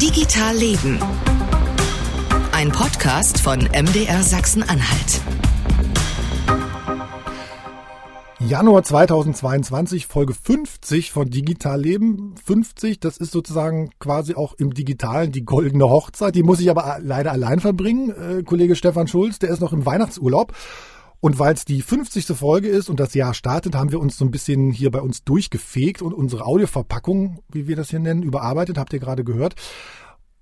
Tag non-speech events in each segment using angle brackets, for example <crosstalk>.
Digital Leben. Ein Podcast von MDR Sachsen-Anhalt. Januar 2022, Folge 50 von Digital Leben. 50, das ist sozusagen quasi auch im Digitalen die goldene Hochzeit. Die muss ich aber leider allein verbringen. Äh, Kollege Stefan Schulz, der ist noch im Weihnachtsurlaub. Und weil es die 50. Folge ist und das Jahr startet, haben wir uns so ein bisschen hier bei uns durchgefegt und unsere Audioverpackung, wie wir das hier nennen, überarbeitet, habt ihr gerade gehört.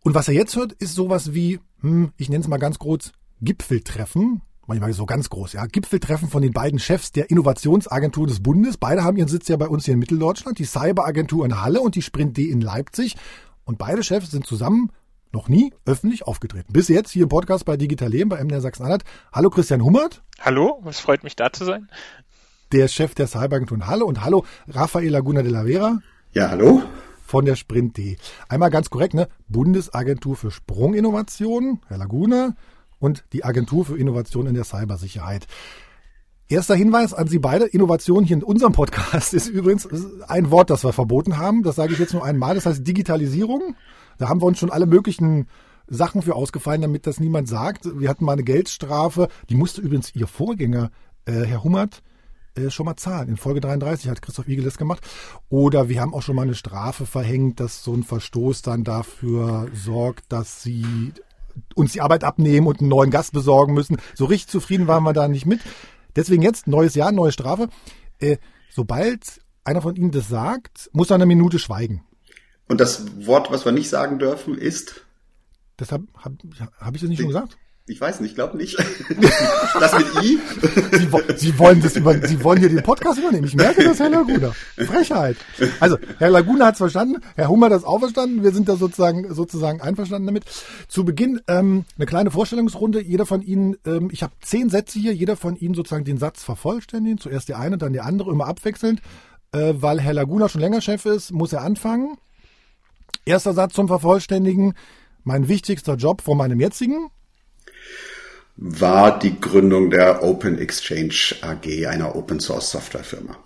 Und was er jetzt hört, ist sowas wie, hm, ich nenne es mal ganz kurz, Gipfeltreffen. Manchmal so ganz groß, ja. Gipfeltreffen von den beiden Chefs der Innovationsagentur des Bundes. Beide haben ihren Sitz ja bei uns hier in Mitteldeutschland. Die Cyberagentur in Halle und die Sprint D in Leipzig. Und beide Chefs sind zusammen noch nie öffentlich aufgetreten. Bis jetzt hier im Podcast bei Digital Leben bei MDR Sachsen-Anhalt. Hallo Christian Hummert. Hallo, es freut mich da zu sein. Der Chef der Cyberagentur in Halle und hallo Rafael Laguna de la Vera. Ja, hallo. Von der Sprint D. Einmal ganz korrekt, ne? Bundesagentur für Sprunginnovationen, Herr Laguna, und die Agentur für Innovation in der Cybersicherheit. Erster Hinweis an Sie beide. Innovation hier in unserem Podcast <laughs> ist übrigens ein Wort, das wir verboten haben. Das sage ich jetzt nur einmal. Das heißt Digitalisierung. Da haben wir uns schon alle möglichen Sachen für ausgefallen, damit das niemand sagt. Wir hatten mal eine Geldstrafe. Die musste übrigens Ihr Vorgänger, äh, Herr Hummert, äh, schon mal zahlen. In Folge 33 hat Christoph Igel das gemacht. Oder wir haben auch schon mal eine Strafe verhängt, dass so ein Verstoß dann dafür sorgt, dass Sie uns die Arbeit abnehmen und einen neuen Gast besorgen müssen. So richtig zufrieden waren wir da nicht mit. Deswegen jetzt neues Jahr, neue Strafe. Äh, sobald einer von Ihnen das sagt, muss er eine Minute schweigen. Und das Wort, was wir nicht sagen dürfen, ist? Deshalb habe hab ich das nicht schon gesagt? Ich weiß nicht, ich glaube nicht. <laughs> das mit I? Sie, Sie, wollen das über, Sie wollen hier den Podcast übernehmen. Ich merke das, Herr Laguna. Frechheit. Also, Herr Laguna hat es verstanden, Herr Hummer hat es auch verstanden. Wir sind da sozusagen, sozusagen einverstanden damit. Zu Beginn ähm, eine kleine Vorstellungsrunde. Jeder von Ihnen, ähm, ich habe zehn Sätze hier, jeder von Ihnen sozusagen den Satz vervollständigen. Zuerst der eine, dann der andere, immer abwechselnd. Äh, weil Herr Laguna schon länger Chef ist, muss er anfangen. Erster Satz zum Vervollständigen. Mein wichtigster Job vor meinem jetzigen war die Gründung der Open Exchange AG, einer Open Source Software Firma.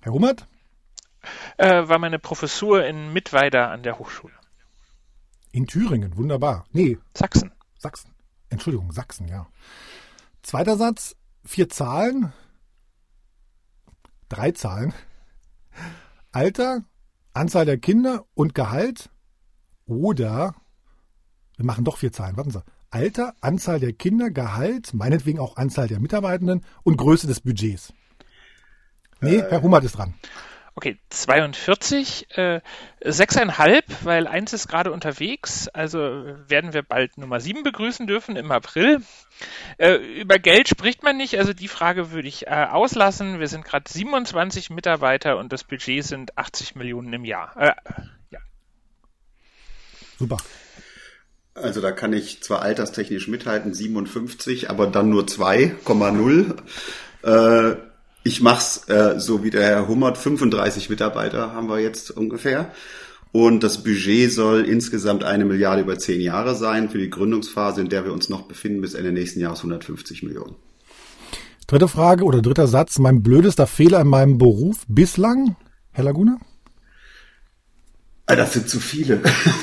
Herr Hummert? Äh, war meine Professur in Mittweida an der Hochschule. In Thüringen, wunderbar. Nee. Sachsen. Sachsen. Entschuldigung, Sachsen, ja. Zweiter Satz, vier Zahlen. Drei Zahlen. Alter, Anzahl der Kinder und Gehalt. Oder, wir machen doch vier Zahlen, warten Sie. Alter, Anzahl der Kinder, Gehalt, meinetwegen auch Anzahl der Mitarbeitenden und Größe des Budgets. Nee, äh, Herr Hummert ist dran. Okay, 42, äh, 6,5, weil eins ist gerade unterwegs, also werden wir bald Nummer 7 begrüßen dürfen im April. Äh, über Geld spricht man nicht, also die Frage würde ich äh, auslassen. Wir sind gerade 27 Mitarbeiter und das Budget sind 80 Millionen im Jahr. Äh, ja. Super. Also da kann ich zwar alterstechnisch mithalten, 57, aber dann nur 2,0. Äh, ich mach's äh, so wie der Herr Hummert, 35 Mitarbeiter haben wir jetzt ungefähr. Und das Budget soll insgesamt eine Milliarde über zehn Jahre sein für die Gründungsphase, in der wir uns noch befinden, bis Ende nächsten Jahres 150 Millionen. Dritte Frage oder dritter Satz. Mein blödester Fehler in meinem Beruf bislang, Herr Laguna? Ah, das sind zu viele. <laughs>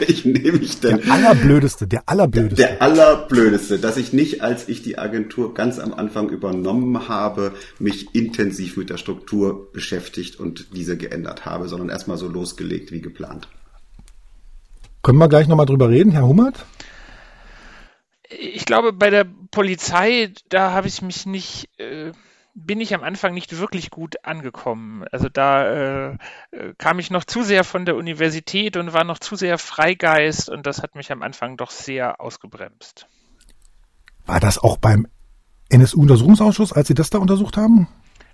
Welchen nehme ich denn? Der allerblödeste, der allerblödeste. Der allerblödeste, dass ich nicht, als ich die Agentur ganz am Anfang übernommen habe, mich intensiv mit der Struktur beschäftigt und diese geändert habe, sondern erstmal so losgelegt wie geplant. Können wir gleich nochmal drüber reden, Herr Hummert? Ich glaube, bei der Polizei, da habe ich mich nicht. Äh bin ich am Anfang nicht wirklich gut angekommen. Also da äh, kam ich noch zu sehr von der Universität und war noch zu sehr Freigeist und das hat mich am Anfang doch sehr ausgebremst. War das auch beim NSU-Untersuchungsausschuss, als Sie das da untersucht haben?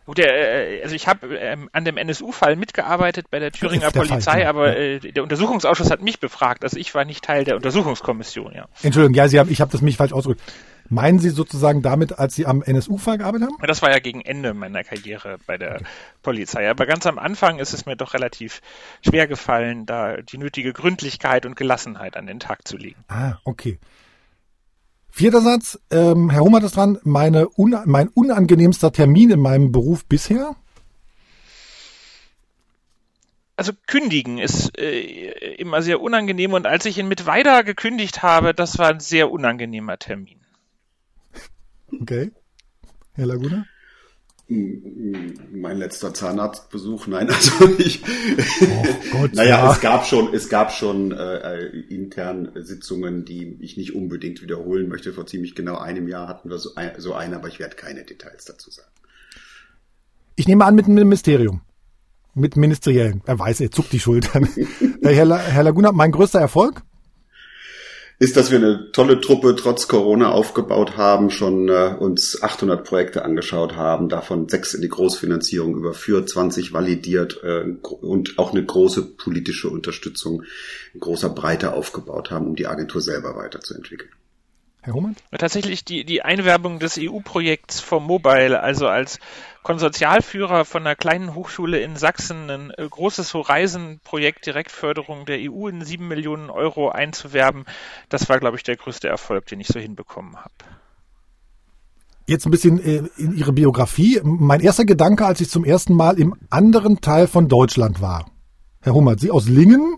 Gut, äh, also ich habe ähm, an dem NSU-Fall mitgearbeitet bei der Thüringer der Polizei, Fall, ja. aber äh, der Untersuchungsausschuss hat mich befragt. Also ich war nicht Teil der Untersuchungskommission, ja. Entschuldigung, ja, Sie haben, ich habe das mich falsch ausgedrückt. Meinen Sie sozusagen damit, als Sie am NSU-Fall gearbeitet haben? Das war ja gegen Ende meiner Karriere bei der okay. Polizei. Aber ganz am Anfang ist es mir doch relativ schwer gefallen, da die nötige Gründlichkeit und Gelassenheit an den Tag zu legen. Ah, okay. Vierter Satz, ähm, Herr Hummert ist dran, meine un mein unangenehmster Termin in meinem Beruf bisher? also kündigen ist äh, immer sehr unangenehm und als ich ihn mit weiter gekündigt habe, das war ein sehr unangenehmer Termin. Okay. Herr Laguna? Mein letzter Zahnarztbesuch, nein, <laughs> also ich. Oh Gott, naja, ja. es gab schon, es gab schon äh, intern Sitzungen, die ich nicht unbedingt wiederholen möchte. Vor ziemlich genau einem Jahr hatten wir so, ein, so eine, aber ich werde keine Details dazu sagen. Ich nehme an mit einem Ministerium, mit Ministeriellen. Er weiß, er zuckt die Schultern. <laughs> Herr, Herr Laguna, mein größter Erfolg? Ist, dass wir eine tolle Truppe trotz Corona aufgebaut haben, schon äh, uns 800 Projekte angeschaut haben, davon sechs in die Großfinanzierung überführt, 20 validiert äh, und auch eine große politische Unterstützung in großer Breite aufgebaut haben, um die Agentur selber weiterzuentwickeln. Herr Hohmann? Tatsächlich die, die Einwerbung des EU-Projekts vom Mobile, also als Konsortialführer von einer kleinen Hochschule in Sachsen ein äh, großes Horizon-Projekt Direktförderung der EU in sieben Millionen Euro einzuwerben, das war, glaube ich, der größte Erfolg, den ich so hinbekommen habe. Jetzt ein bisschen äh, in Ihre Biografie. Mein erster Gedanke, als ich zum ersten Mal im anderen Teil von Deutschland war. Herr Hummert, Sie aus Lingen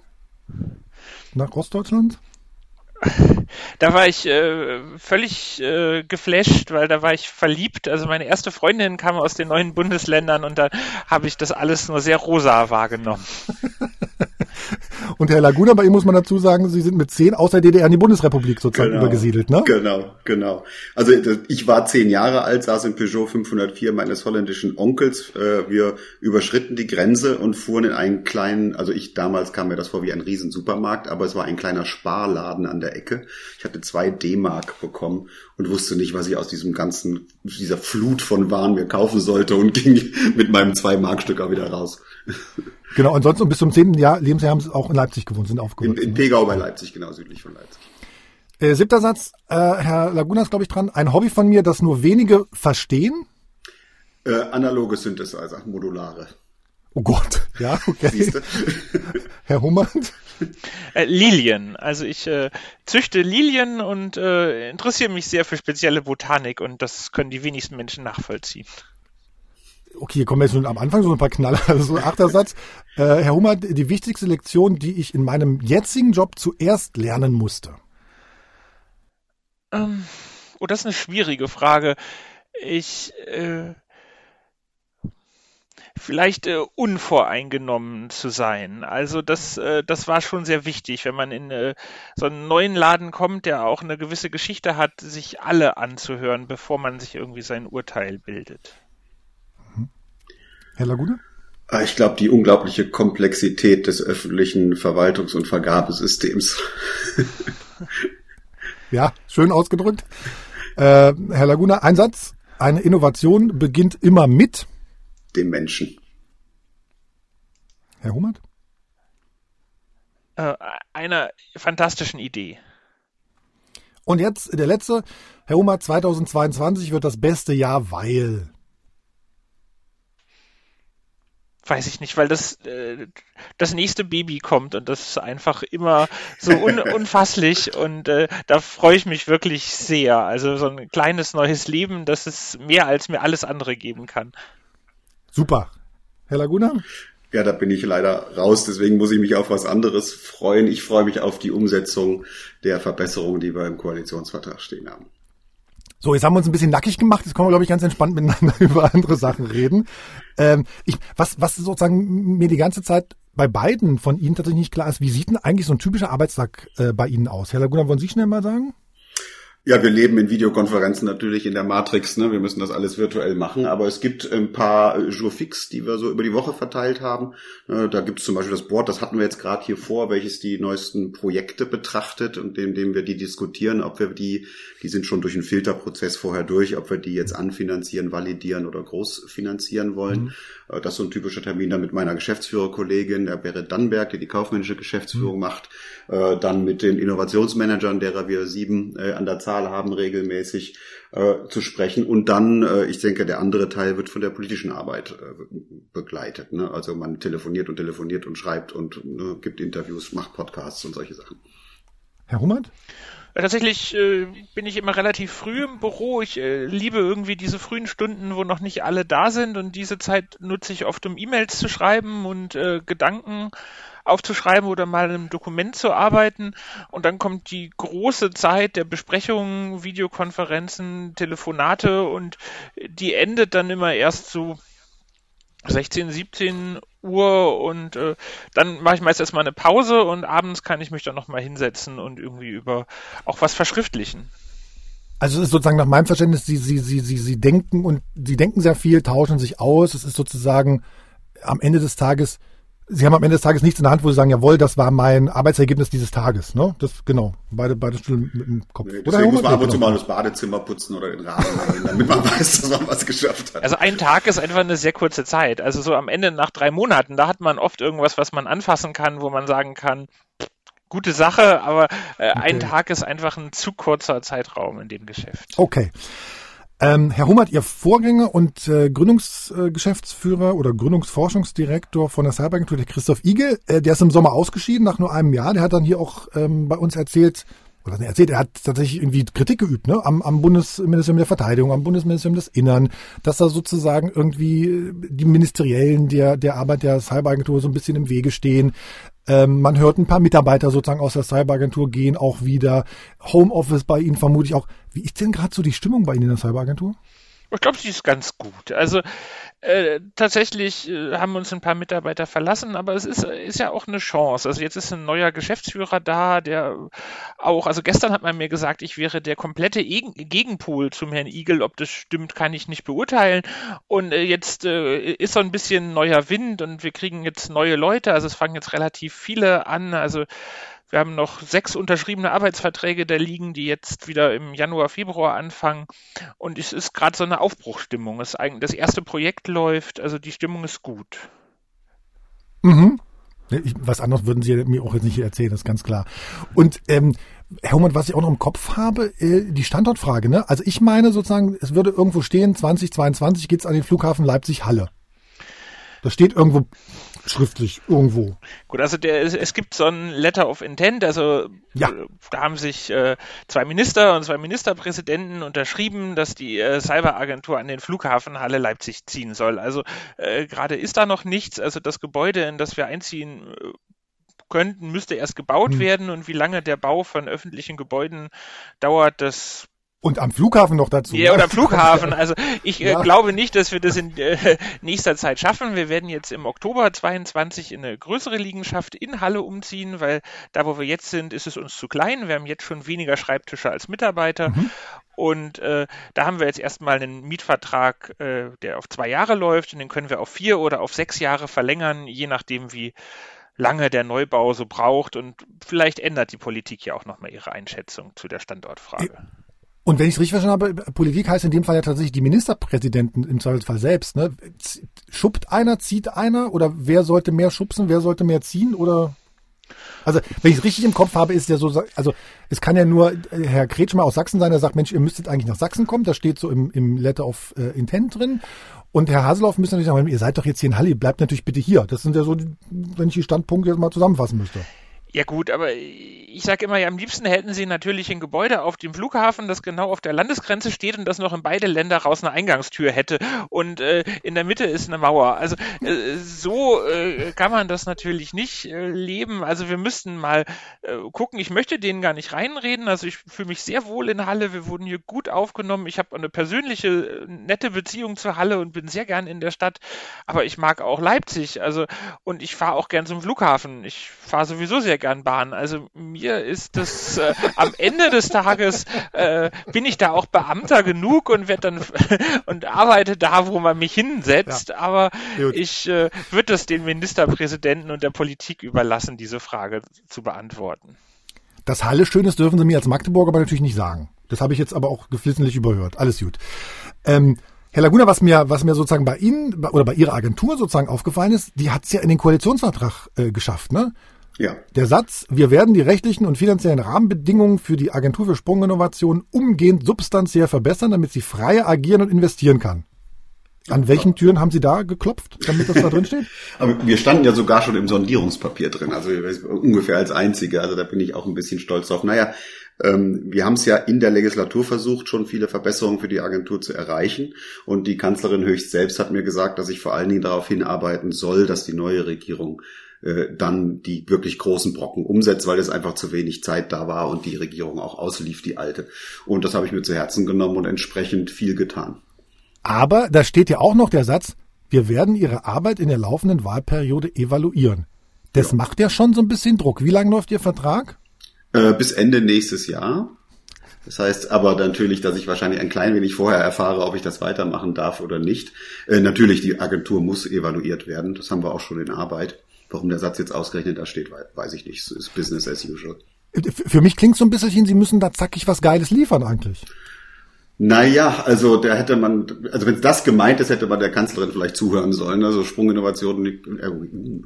nach Ostdeutschland? Da war ich äh, völlig äh, geflasht, weil da war ich verliebt. Also meine erste Freundin kam aus den neuen Bundesländern und da habe ich das alles nur sehr rosa wahrgenommen. <laughs> Und Herr Laguna, bei ihm muss man dazu sagen, Sie sind mit zehn aus der DDR in die Bundesrepublik sozusagen genau, übergesiedelt, ne? Genau, genau. Also ich war zehn Jahre alt, saß im Peugeot 504 meines holländischen Onkels. Äh, wir überschritten die Grenze und fuhren in einen kleinen, also ich damals kam mir das vor wie ein Riesensupermarkt, aber es war ein kleiner Sparladen an der Ecke. Ich hatte zwei D-Mark bekommen und wusste nicht, was ich aus diesem ganzen, dieser Flut von Waren mir kaufen sollte und <laughs> ging mit meinem zwei Mark-Stück auch wieder raus. Genau, ansonsten bis zum zehnten Jahr Lebensjahr haben sie auch in Leipzig gewohnt, sind aufgewachsen. In, in Pegau bei Leipzig, genau, südlich von Leipzig. Äh, siebter Satz, äh, Herr Laguna ist, glaube ich, dran. Ein Hobby von mir, das nur wenige verstehen? Äh, analoge Synthesizer, modulare. Oh Gott, ja, okay. <laughs> Herr Hummert? Äh, Lilien. Also ich äh, züchte Lilien und äh, interessiere mich sehr für spezielle Botanik und das können die wenigsten Menschen nachvollziehen okay, kommen wir jetzt schon am Anfang so ein paar Knaller, also <laughs> so achter Satz. Äh, Herr Hummer, die wichtigste Lektion, die ich in meinem jetzigen Job zuerst lernen musste. Ähm, oh, das ist eine schwierige Frage. Ich äh, vielleicht äh, unvoreingenommen zu sein. Also das, äh, das war schon sehr wichtig, wenn man in äh, so einen neuen Laden kommt, der auch eine gewisse Geschichte hat, sich alle anzuhören, bevor man sich irgendwie sein Urteil bildet. Herr Laguna? Ah, ich glaube, die unglaubliche Komplexität des öffentlichen Verwaltungs- und Vergabesystems. <laughs> ja, schön ausgedrückt. Äh, Herr Laguna, ein Satz. Eine Innovation beginnt immer mit dem Menschen. Herr Hummert? Äh, einer fantastischen Idee. Und jetzt der letzte. Herr Hummert, 2022 wird das beste Jahr, weil weiß ich nicht, weil das äh, das nächste Baby kommt und das ist einfach immer so un <laughs> unfasslich und äh, da freue ich mich wirklich sehr. Also so ein kleines neues Leben, das ist mehr als mir alles andere geben kann. Super. Herr Laguna? Ja, da bin ich leider raus, deswegen muss ich mich auf was anderes freuen. Ich freue mich auf die Umsetzung der Verbesserungen, die wir im Koalitionsvertrag stehen haben. So, jetzt haben wir uns ein bisschen nackig gemacht. Jetzt können wir, glaube ich, ganz entspannt miteinander <laughs> über andere Sachen reden. Ähm, ich, was, was sozusagen mir die ganze Zeit bei beiden von Ihnen tatsächlich nicht klar ist, wie sieht denn eigentlich so ein typischer Arbeitstag äh, bei Ihnen aus? Herr Laguna, wollen Sie schnell mal sagen? Ja, wir leben in Videokonferenzen natürlich in der Matrix, ne? Wir müssen das alles virtuell machen, aber es gibt ein paar Jour fix, die wir so über die Woche verteilt haben. Äh, da gibt es zum Beispiel das Board, das hatten wir jetzt gerade hier vor, welches die neuesten Projekte betrachtet und indem wir die diskutieren, ob wir die, die sind schon durch einen Filterprozess vorher durch, ob wir die jetzt anfinanzieren, validieren oder groß finanzieren wollen. Mhm. Äh, das ist so ein typischer Termin dann mit meiner Geschäftsführerkollegin, der Berit Dannberg, die die kaufmännische Geschäftsführung mhm. macht, äh, dann mit den Innovationsmanagern, derer wir sieben äh, an der Zahl haben, regelmäßig zu sprechen. Und dann, ich denke, der andere Teil wird von der politischen Arbeit begleitet. Ne? Also man telefoniert und telefoniert und schreibt und ne, gibt Interviews, macht Podcasts und solche Sachen. Herr Hummert? Tatsächlich äh, bin ich immer relativ früh im Büro. Ich äh, liebe irgendwie diese frühen Stunden, wo noch nicht alle da sind und diese Zeit nutze ich oft, um E-Mails zu schreiben und äh, Gedanken aufzuschreiben oder mal einem Dokument zu arbeiten. Und dann kommt die große Zeit der Besprechungen, Videokonferenzen, Telefonate und die endet dann immer erst so 16, 17 Uhr und äh, dann mache ich meist erstmal eine Pause und abends kann ich mich dann nochmal hinsetzen und irgendwie über auch was verschriftlichen. Also es ist sozusagen nach meinem Verständnis, sie, sie, sie, sie, sie denken und sie denken sehr viel, tauschen sich aus. Es ist sozusagen am Ende des Tages Sie haben am Ende des Tages nichts in der Hand, wo Sie sagen, jawohl, das war mein Arbeitsergebnis dieses Tages. Ne? Das genau, beide beide Stühle mit dem Kopf. Nee, deswegen oder muss man ab und zu mal das Badezimmer putzen oder den machen, damit man <laughs> weiß, dass man was geschafft hat. Also ein Tag ist einfach eine sehr kurze Zeit. Also so am Ende nach drei Monaten, da hat man oft irgendwas, was man anfassen kann, wo man sagen kann, gute Sache, aber äh, okay. ein Tag ist einfach ein zu kurzer Zeitraum in dem Geschäft. Okay. Ähm, Herr Hummert, Ihr Vorgänger und äh, Gründungsgeschäftsführer äh, oder Gründungsforschungsdirektor von der Cyberagentur, der Christoph Igel, äh, der ist im Sommer ausgeschieden nach nur einem Jahr. Der hat dann hier auch ähm, bei uns erzählt, oder erzählt, er hat tatsächlich irgendwie Kritik geübt, ne, am, am Bundesministerium der Verteidigung, am Bundesministerium des Innern, dass da sozusagen irgendwie die Ministeriellen der, der Arbeit der Cyberagentur so ein bisschen im Wege stehen. Ähm, man hört ein paar Mitarbeiter sozusagen aus der Cyberagentur gehen auch wieder. Homeoffice bei Ihnen vermutlich auch. Wie ist denn gerade so die Stimmung bei Ihnen in der Cyberagentur? Ich glaube, sie ist ganz gut. Also äh, tatsächlich äh, haben uns ein paar Mitarbeiter verlassen, aber es ist, ist ja auch eine Chance. Also jetzt ist ein neuer Geschäftsführer da, der auch, also gestern hat man mir gesagt, ich wäre der komplette Gegenpol zum Herrn Igel. Ob das stimmt, kann ich nicht beurteilen. Und äh, jetzt äh, ist so ein bisschen neuer Wind und wir kriegen jetzt neue Leute. Also es fangen jetzt relativ viele an. Also wir haben noch sechs unterschriebene Arbeitsverträge da liegen, die jetzt wieder im Januar, Februar anfangen. Und es ist gerade so eine Aufbruchstimmung. Das, das erste Projekt läuft, also die Stimmung ist gut. Mhm. Ich, was anderes würden Sie mir auch jetzt nicht erzählen, das ist ganz klar. Und ähm, Herr Hummert, was ich auch noch im Kopf habe, äh, die Standortfrage. Ne? Also ich meine sozusagen, es würde irgendwo stehen, 2022 geht's an den Flughafen Leipzig-Halle. Das steht irgendwo schriftlich irgendwo. Gut, also der, es gibt so ein Letter of Intent, also ja. Äh, da haben sich äh, zwei Minister und zwei Ministerpräsidenten unterschrieben, dass die äh, Cyberagentur an den Flughafen Halle Leipzig ziehen soll. Also äh, gerade ist da noch nichts, also das Gebäude, in das wir einziehen äh, könnten, müsste erst gebaut hm. werden und wie lange der Bau von öffentlichen Gebäuden dauert, das und am Flughafen noch dazu. Ja, oder Flughafen. Also ich äh, ja. glaube nicht, dass wir das in äh, nächster Zeit schaffen. Wir werden jetzt im Oktober 22 in eine größere Liegenschaft in Halle umziehen, weil da, wo wir jetzt sind, ist es uns zu klein. Wir haben jetzt schon weniger Schreibtische als Mitarbeiter. Mhm. Und äh, da haben wir jetzt erstmal einen Mietvertrag, äh, der auf zwei Jahre läuft und den können wir auf vier oder auf sechs Jahre verlängern, je nachdem, wie lange der Neubau so braucht. Und vielleicht ändert die Politik ja auch nochmal ihre Einschätzung zu der Standortfrage. Und wenn ich es richtig verstanden habe, Politik heißt in dem Fall ja tatsächlich die Ministerpräsidenten im Zweifelsfall selbst. Ne? Schuppt einer, zieht einer oder wer sollte mehr schubsen, wer sollte mehr ziehen oder? Also wenn ich es richtig im Kopf habe, ist ja so, also es kann ja nur Herr Kretschmer aus Sachsen sein, der sagt, Mensch, ihr müsstet eigentlich nach Sachsen kommen, das steht so im, im Letter of äh, Intent drin. Und Herr Haseloff müsste natürlich sagen, ihr seid doch jetzt hier in Halle, bleibt natürlich bitte hier. Das sind ja so, wenn ich die Standpunkte jetzt mal zusammenfassen müsste. Ja gut, aber ich sage immer, ja, am liebsten hätten sie natürlich ein Gebäude auf dem Flughafen, das genau auf der Landesgrenze steht und das noch in beide Länder raus eine Eingangstür hätte und äh, in der Mitte ist eine Mauer. Also äh, so äh, kann man das natürlich nicht äh, leben. Also wir müssten mal äh, gucken. Ich möchte denen gar nicht reinreden. Also ich fühle mich sehr wohl in Halle. Wir wurden hier gut aufgenommen. Ich habe eine persönliche nette Beziehung zur Halle und bin sehr gern in der Stadt. Aber ich mag auch Leipzig. Also und ich fahre auch gern zum Flughafen. Ich fahre sowieso sehr gern Bahn. Also mir ist das äh, am Ende des Tages äh, bin ich da auch Beamter genug und werde dann <laughs> und arbeite da, wo man mich hinsetzt. Ja. Aber Gut. ich äh, würde das den Ministerpräsidenten und der Politik überlassen, diese Frage zu beantworten. Das Halle Schönes dürfen Sie mir als Magdeburger aber natürlich nicht sagen. Das habe ich jetzt aber auch geflissentlich überhört. Alles gut. Ähm, Herr Laguna, was mir, was mir sozusagen bei Ihnen oder bei Ihrer Agentur sozusagen aufgefallen ist, die hat es ja in den Koalitionsvertrag äh, geschafft, ne? Ja. Der Satz, wir werden die rechtlichen und finanziellen Rahmenbedingungen für die Agentur für Sprunginnovation umgehend substanziell verbessern, damit sie frei agieren und investieren kann. An welchen Türen haben Sie da geklopft, damit das da drin steht? <laughs> Aber wir standen ja sogar schon im Sondierungspapier drin, also ungefähr als einzige. Also da bin ich auch ein bisschen stolz drauf. Naja, Ähm, wir haben es ja in der Legislatur versucht, schon viele Verbesserungen für die Agentur zu erreichen. Und die Kanzlerin höchst selbst hat mir gesagt, dass ich vor allen Dingen darauf hinarbeiten soll, dass die neue Regierung äh, dann die wirklich großen Brocken umsetzt, weil es einfach zu wenig Zeit da war und die Regierung auch auslief, die alte. Und das habe ich mir zu Herzen genommen und entsprechend viel getan. Aber da steht ja auch noch der Satz, wir werden Ihre Arbeit in der laufenden Wahlperiode evaluieren. Das ja. macht ja schon so ein bisschen Druck. Wie lange läuft Ihr Vertrag? Äh, bis Ende nächstes Jahr. Das heißt aber natürlich, dass ich wahrscheinlich ein klein wenig vorher erfahre, ob ich das weitermachen darf oder nicht. Äh, natürlich, die Agentur muss evaluiert werden. Das haben wir auch schon in Arbeit. Warum der Satz jetzt ausgerechnet da steht, weiß ich nicht. Es ist Business as usual. Für mich klingt so ein bisschen, Sie müssen da zackig was Geiles liefern eigentlich. Naja, also da hätte man, also wenn es das gemeint ist, hätte man der Kanzlerin vielleicht zuhören sollen. Also Sprunginnovationen, äh,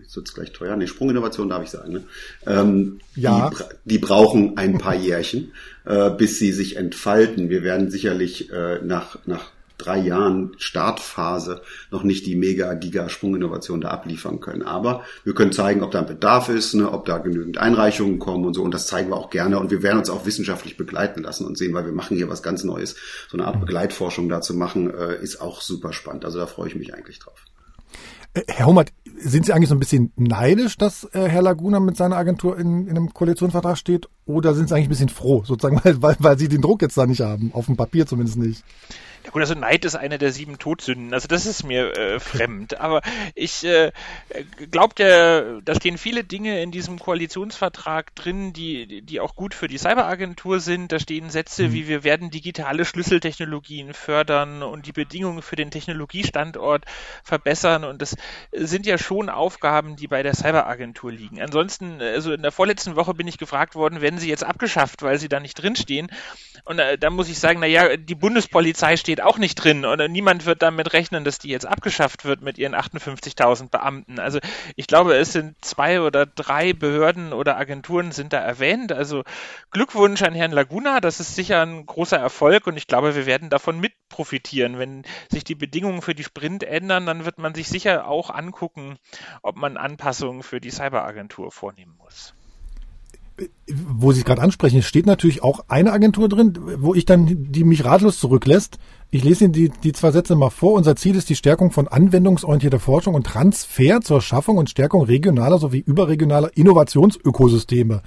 jetzt wird's gleich teuer. Nee, Sprunginnovationen darf ich sagen. Ne? Ähm, ja. Die, die brauchen ein paar Jährchen, <laughs> äh, bis sie sich entfalten. Wir werden sicherlich äh, nach, nach drei Jahren Startphase noch nicht die mega-giga-Sprunginnovation da abliefern können. Aber wir können zeigen, ob da ein Bedarf ist, ne, ob da genügend Einreichungen kommen und so. Und das zeigen wir auch gerne. Und wir werden uns auch wissenschaftlich begleiten lassen und sehen, weil wir machen hier was ganz Neues. So eine Art Begleitforschung da zu machen, äh, ist auch super spannend. Also da freue ich mich eigentlich drauf. Äh, Herr Hummert, sind Sie eigentlich so ein bisschen neidisch, dass äh, Herr Laguna mit seiner Agentur in, in einem Koalitionsvertrag steht? Oder sind Sie eigentlich ein bisschen froh, sozusagen, <laughs> weil, weil, weil Sie den Druck jetzt da nicht haben? Auf dem Papier zumindest nicht. Ja gut, also Neid ist eine der sieben Todsünden. Also das ist mir äh, fremd. Aber ich äh, glaube, da stehen viele Dinge in diesem Koalitionsvertrag drin, die, die auch gut für die Cyberagentur sind. Da stehen Sätze mhm. wie wir werden digitale Schlüsseltechnologien fördern und die Bedingungen für den Technologiestandort verbessern. Und das sind ja schon Aufgaben, die bei der Cyberagentur liegen. Ansonsten, also in der vorletzten Woche bin ich gefragt worden, werden sie jetzt abgeschafft, weil sie da nicht drinstehen. Und äh, da muss ich sagen, naja, die Bundespolizei steht auch nicht drin und niemand wird damit rechnen, dass die jetzt abgeschafft wird mit ihren 58.000 Beamten. Also ich glaube, es sind zwei oder drei Behörden oder Agenturen sind da erwähnt. Also Glückwunsch an Herrn Laguna, das ist sicher ein großer Erfolg und ich glaube, wir werden davon mit profitieren. Wenn sich die Bedingungen für die Sprint ändern, dann wird man sich sicher auch angucken, ob man Anpassungen für die Cyberagentur vornehmen muss wo Sie es gerade ansprechen, es steht natürlich auch eine Agentur drin, wo ich dann, die mich ratlos zurücklässt. Ich lese Ihnen die, die zwei Sätze mal vor. Unser Ziel ist die Stärkung von anwendungsorientierter Forschung und Transfer zur Schaffung und Stärkung regionaler sowie überregionaler Innovationsökosysteme.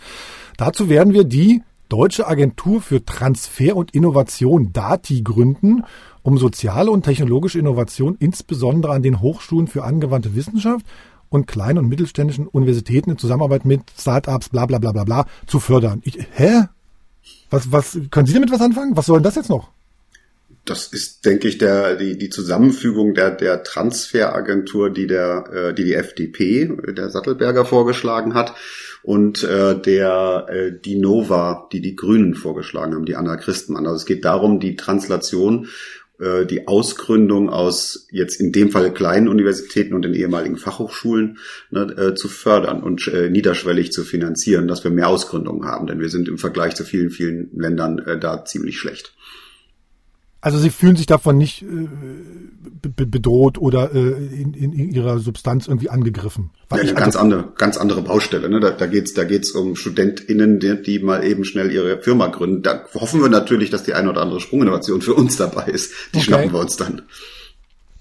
Dazu werden wir die Deutsche Agentur für Transfer und Innovation DATI gründen, um soziale und technologische Innovation insbesondere an den Hochschulen für angewandte Wissenschaft und kleinen und mittelständischen Universitäten in Zusammenarbeit mit Startups, bla bla bla bla bla, zu fördern. Ich, hä? Was, was, können Sie damit was anfangen? Was soll denn das jetzt noch? Das ist, denke ich, der, die, die Zusammenfügung der, der Transferagentur, die der, äh, die die FDP, der Sattelberger vorgeschlagen hat, und äh, der äh, die Nova, die die Grünen vorgeschlagen haben, die Anna Christenmann. Also es geht darum, die Translation äh, die Ausgründung aus jetzt in dem Fall kleinen Universitäten und den ehemaligen Fachhochschulen ne, äh, zu fördern und äh, niederschwellig zu finanzieren, dass wir mehr Ausgründungen haben, denn wir sind im Vergleich zu vielen, vielen Ländern äh, da ziemlich schlecht. Also Sie fühlen sich davon nicht äh, bedroht oder äh, in, in, ihrer Substanz irgendwie angegriffen. ja, eine ganz also, andere, ganz andere Baustelle. Ne? Da, da geht's, da geht's um StudentInnen, die, die mal eben schnell ihre Firma gründen. Da hoffen wir natürlich, dass die eine oder andere Sprunginnovation für uns dabei ist. Die okay. schnappen wir uns dann.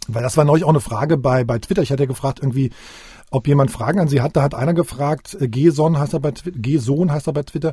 Weil das war neulich auch eine Frage bei, bei Twitter. Ich hatte ja gefragt, irgendwie, ob jemand Fragen an Sie hat. Da hat einer gefragt, äh, G-Son heißt er bei Twitter, G-Sohn heißt er bei Twitter,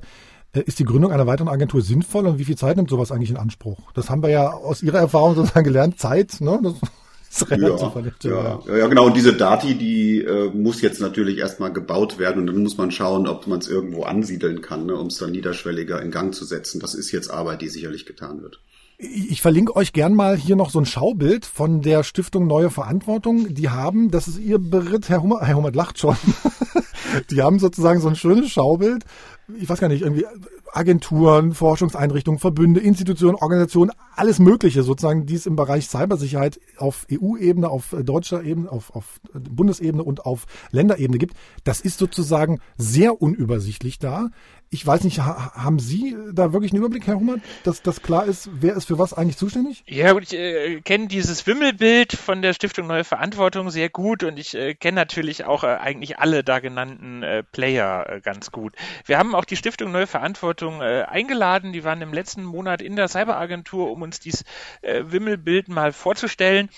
ist die Gründung einer weiteren Agentur sinnvoll und wie viel Zeit nimmt sowas eigentlich in Anspruch? Das haben wir ja aus Ihrer Erfahrung sozusagen gelernt. Zeit, ne? Das ist relativ ja, ja, ja, genau. Und diese Dati, die äh, muss jetzt natürlich erstmal gebaut werden und dann muss man schauen, ob man es irgendwo ansiedeln kann, ne, um es dann niederschwelliger in Gang zu setzen. Das ist jetzt Arbeit, die sicherlich getan wird. Ich verlinke euch gern mal hier noch so ein Schaubild von der Stiftung Neue Verantwortung. Die haben, das ist ihr Beritt, Herr Hummer, Herr Hummer lacht schon. <laughs> Die haben sozusagen so ein schönes Schaubild. Ich weiß gar nicht, irgendwie Agenturen, Forschungseinrichtungen, Verbünde, Institutionen, Organisationen, alles Mögliche sozusagen, die es im Bereich Cybersicherheit auf EU-Ebene, auf deutscher Ebene, auf, auf Bundesebene und auf Länderebene gibt. Das ist sozusagen sehr unübersichtlich da. ich weiß nicht, ha haben Sie da wirklich einen Überblick, Herr Hummert, dass das klar ist, wer ist für was eigentlich zuständig? Ja, gut, ich äh, kenne dieses Wimmelbild von der Stiftung Neue Verantwortung sehr gut und ich äh, kenne natürlich auch äh, eigentlich alle da genannten äh, Player äh, ganz gut. Wir haben auch die Stiftung Neue Verantwortung äh, eingeladen, die waren im letzten Monat in der Cyberagentur, um uns dieses Wimmelbild mal vorzustellen.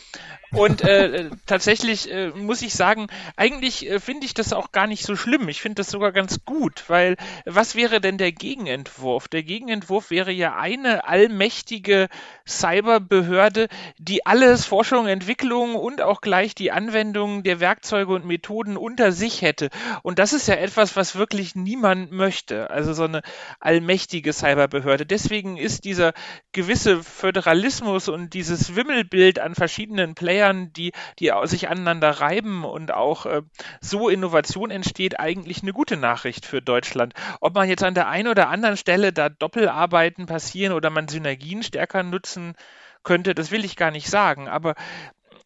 Und äh, tatsächlich äh, muss ich sagen, eigentlich äh, finde ich das auch gar nicht so schlimm. Ich finde das sogar ganz gut, weil was wäre denn der Gegenentwurf? Der Gegenentwurf wäre ja eine allmächtige Cyberbehörde, die alles Forschung, Entwicklung und auch gleich die Anwendung der Werkzeuge und Methoden unter sich hätte. Und das ist ja etwas, was wirklich niemand möchte. Also so eine allmächtige Cyberbehörde. Deswegen ist dieser gewisse Föderalismus und dieses Wimmelbild an verschiedenen Playern Playern, die, die sich aneinander reiben und auch äh, so Innovation entsteht, eigentlich eine gute Nachricht für Deutschland. Ob man jetzt an der einen oder anderen Stelle da Doppelarbeiten passieren oder man Synergien stärker nutzen könnte, das will ich gar nicht sagen. Aber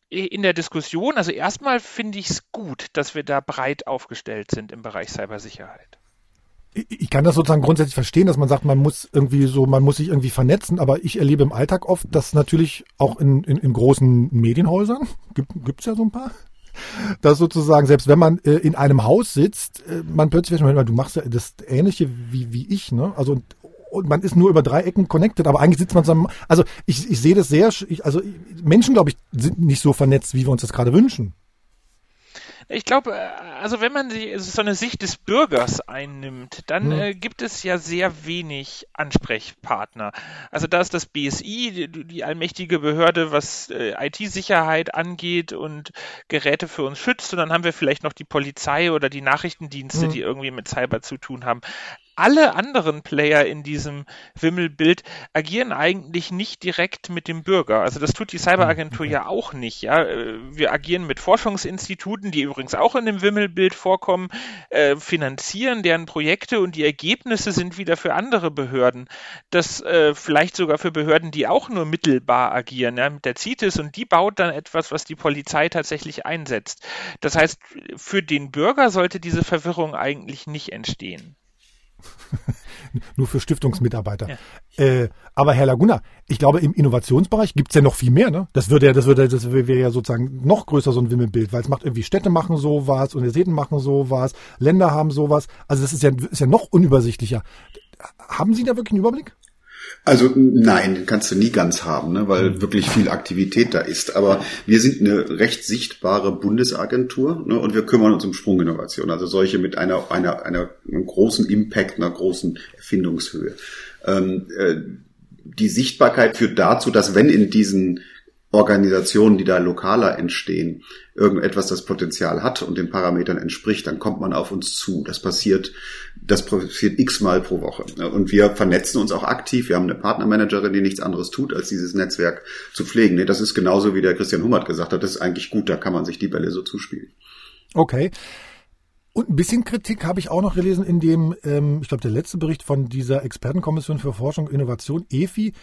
in der Diskussion, also erstmal finde ich es gut, dass wir da breit aufgestellt sind im Bereich Cybersicherheit ich kann das sozusagen grundsätzlich verstehen, dass man sagt, man muss irgendwie so, man muss sich irgendwie vernetzen, aber ich erlebe im Alltag oft, dass natürlich auch in, in, in großen Medienhäusern, gibt es ja so ein paar, dass sozusagen, selbst wenn man äh, in einem Haus sitzt, äh, man plötzlich, du machst ja das Ähnliche wie, wie ich, ne? Also und, und man ist nur über drei Ecken connected, aber eigentlich sitzt man zusammen. Also ich, ich sehe das sehr, ich, also Menschen, glaube ich, sind nicht so vernetzt, wie wir uns das gerade wünschen. Ich glaube, äh, also wenn man die, so eine Sicht des Bürgers einnimmt, dann hm. äh, gibt es ja sehr wenig Ansprechpartner. Also da ist das BSI, die, die allmächtige Behörde, was äh, IT-Sicherheit angeht und Geräte für uns schützt. Und dann haben wir vielleicht noch die Polizei oder die Nachrichtendienste, hm. die irgendwie mit Cyber zu tun haben alle anderen Player in diesem Wimmelbild agieren eigentlich nicht direkt mit dem Bürger. Also das tut die Cyberagentur mhm, ja auch nicht. Ja, wir agieren mit Forschungsinstituten, die übrigens auch in dem Wimmelbild vorkommen, äh, finanzieren deren Projekte und die Ergebnisse sind wieder für andere Behörden. Das äh, vielleicht sogar für Behörden, die auch nur mittelbar agieren, ja, mit der CITES und die baut dann etwas, was die Polizei tatsächlich einsetzt. Das heißt, für den Bürger sollte diese Verwirrung eigentlich nicht entstehen. <laughs> Nur für Stiftungsmitarbeiter. Ja. Äh, aber Herr Laguna, ich glaube, im Innovationsbereich gibt es ja noch viel mehr, ne? Das würde ja, das würde, das wäre ja sozusagen noch größer so ein Wimmelbild, weil es macht irgendwie Städte machen sowas, Universitäten machen sowas, Länder haben sowas. Also das ist ja, ist ja noch unübersichtlicher. Haben Sie da wirklich einen Überblick? Also nein, den kannst du nie ganz haben, ne, weil wirklich viel Aktivität da ist. Aber wir sind eine recht sichtbare Bundesagentur ne, und wir kümmern uns um Sprunginnovation, also solche mit einer, einer, einer großen Impact, einer großen Erfindungshöhe. Ähm, äh, die Sichtbarkeit führt dazu, dass wenn in diesen Organisationen, die da lokaler entstehen, irgendetwas das Potenzial hat und den Parametern entspricht, dann kommt man auf uns zu. Das passiert, das passiert x-mal pro Woche. Und wir vernetzen uns auch aktiv. Wir haben eine Partnermanagerin, die nichts anderes tut, als dieses Netzwerk zu pflegen. Das ist genauso, wie der Christian Hummert gesagt hat. Das ist eigentlich gut, da kann man sich die Bälle so zuspielen. Okay. Und ein bisschen Kritik habe ich auch noch gelesen in dem, ähm, ich glaube, der letzte Bericht von dieser Expertenkommission für Forschung und Innovation, EFI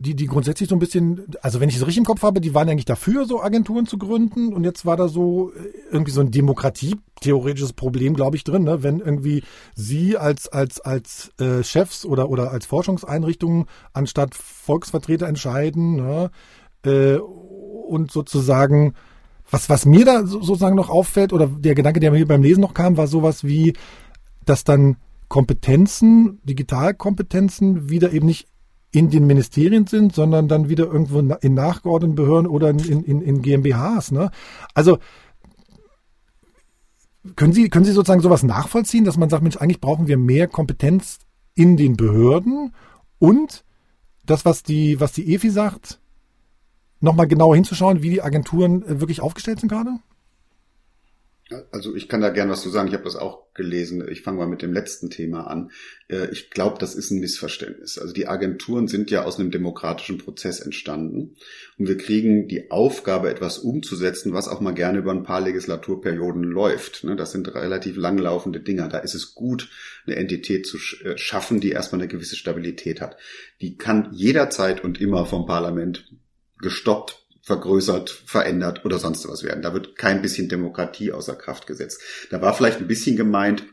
die, die grundsätzlich so ein bisschen, also wenn ich es richtig im Kopf habe, die waren eigentlich dafür, so Agenturen zu gründen und jetzt war da so äh, irgendwie so ein Demokratie-theoretisches Problem, glaube ich, drin, ne? wenn irgendwie sie als, als, als äh, Chefs oder, oder als Forschungseinrichtungen anstatt Volksvertreter entscheiden ne? äh, und sozusagen, was, was mir da sozusagen noch auffällt oder der Gedanke, der mir beim Lesen noch kam, war sowas wie, dass dann Kompetenzen, Digitalkompetenzen wieder eben nicht in den Ministerien sind, sondern dann wieder irgendwo in nachgeordneten Behörden oder in, in, in GmbHs. Ne? Also können Sie, können Sie sozusagen sowas nachvollziehen, dass man sagt, Mensch, eigentlich brauchen wir mehr Kompetenz in den Behörden und das, was die, was die EFI sagt, nochmal genauer hinzuschauen, wie die Agenturen äh, wirklich aufgestellt sind gerade? Also ich kann da gern was zu sagen. Ich habe das auch gelesen. Ich fange mal mit dem letzten Thema an. Äh, ich glaube, das ist ein Missverständnis. Also die Agenturen sind ja aus einem demokratischen Prozess entstanden und wir kriegen die Aufgabe, etwas umzusetzen, was auch mal gerne über ein paar Legislaturperioden läuft. Ne, das sind relativ langlaufende Dinger. Da ist es gut, eine Entität zu äh, schaffen, die erstmal eine gewisse Stabilität hat. Die kann jederzeit und immer vom Parlament gestoppt vergrößert, verändert oder sonst was werden. Da wird kein bisschen Demokratie außer Kraft gesetzt. Da war vielleicht ein bisschen gemeint,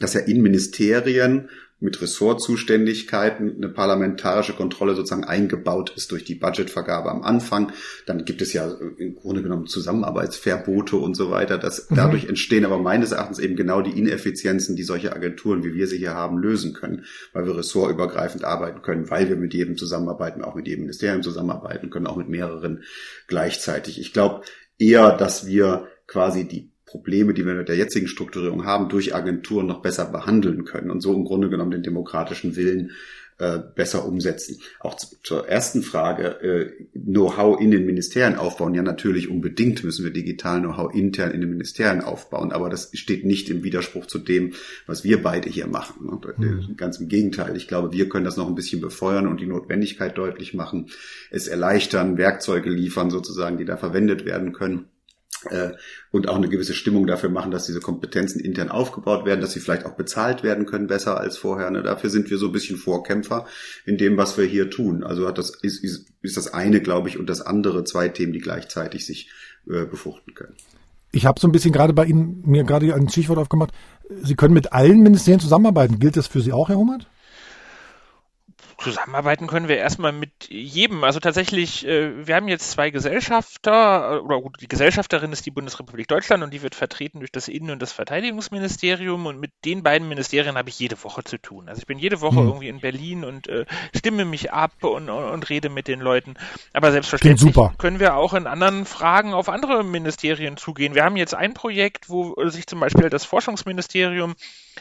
dass ja in Ministerien mit Ressortzuständigkeiten eine parlamentarische Kontrolle sozusagen eingebaut ist durch die Budgetvergabe am Anfang. Dann gibt es ja im Grunde genommen Zusammenarbeitsverbote und so weiter. Das, mhm. Dadurch entstehen aber meines Erachtens eben genau die Ineffizienzen, die solche Agenturen, wie wir sie hier haben, lösen können, weil wir ressortübergreifend arbeiten können, weil wir mit jedem zusammenarbeiten, auch mit jedem Ministerium zusammenarbeiten können, auch mit mehreren gleichzeitig. Ich glaube eher, dass wir quasi die Probleme, die wir mit der jetzigen Strukturierung haben, durch Agenturen noch besser behandeln können und so im Grunde genommen den demokratischen Willen äh, besser umsetzen. Auch zu, zur ersten Frage, äh, Know-how in den Ministerien aufbauen. Ja, natürlich unbedingt müssen wir digital Know-how intern in den Ministerien aufbauen, aber das steht nicht im Widerspruch zu dem, was wir beide hier machen. Ne? Mhm. Ganz im Gegenteil. Ich glaube, wir können das noch ein bisschen befeuern und die Notwendigkeit deutlich machen, es erleichtern, Werkzeuge liefern sozusagen, die da verwendet werden können und auch eine gewisse Stimmung dafür machen, dass diese Kompetenzen intern aufgebaut werden, dass sie vielleicht auch bezahlt werden können besser als vorher. Ne? Dafür sind wir so ein bisschen Vorkämpfer in dem, was wir hier tun. Also hat das ist, ist, ist das eine, glaube ich, und das andere zwei Themen, die gleichzeitig sich äh, befruchten können. Ich habe so ein bisschen gerade bei Ihnen mir gerade ein Stichwort aufgemacht. Sie können mit allen Ministerien zusammenarbeiten. Gilt das für Sie auch, Herr Hummert? Zusammenarbeiten können wir erstmal mit jedem. Also tatsächlich, äh, wir haben jetzt zwei Gesellschafter, äh, oder gut, die Gesellschafterin ist die Bundesrepublik Deutschland und die wird vertreten durch das Innen- und das Verteidigungsministerium und mit den beiden Ministerien habe ich jede Woche zu tun. Also ich bin jede Woche mhm. irgendwie in Berlin und äh, stimme mich ab und, und, und, rede mit den Leuten. Aber selbstverständlich können wir auch in anderen Fragen auf andere Ministerien zugehen. Wir haben jetzt ein Projekt, wo sich zum Beispiel das Forschungsministerium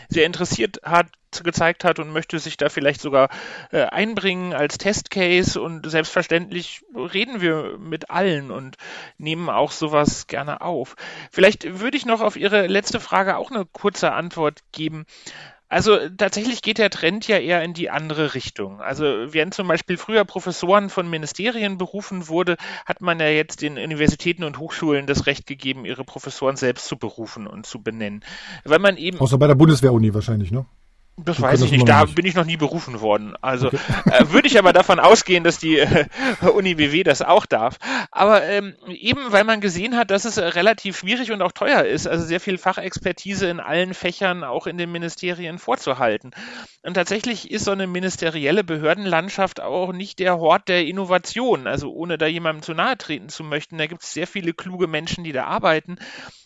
sehr interessiert hat, gezeigt hat und möchte sich da vielleicht sogar äh, einbringen als Testcase und selbstverständlich reden wir mit allen und nehmen auch sowas gerne auf. Vielleicht würde ich noch auf Ihre letzte Frage auch eine kurze Antwort geben. Also tatsächlich geht der Trend ja eher in die andere Richtung. Also während zum Beispiel früher Professoren von Ministerien berufen wurde, hat man ja jetzt den Universitäten und Hochschulen das Recht gegeben, ihre Professoren selbst zu berufen und zu benennen. Weil man eben. Außer bei der Bundeswehr-Uni wahrscheinlich, ne? Das weiß ich nicht, da nicht. bin ich noch nie berufen worden. Also okay. äh, würde ich aber davon ausgehen, dass die äh, Uni BW das auch darf. Aber ähm, eben weil man gesehen hat, dass es relativ schwierig und auch teuer ist, also sehr viel Fachexpertise in allen Fächern auch in den Ministerien vorzuhalten. Und tatsächlich ist so eine ministerielle Behördenlandschaft auch nicht der Hort der Innovation. Also ohne da jemandem zu nahe treten zu möchten, da gibt es sehr viele kluge Menschen, die da arbeiten.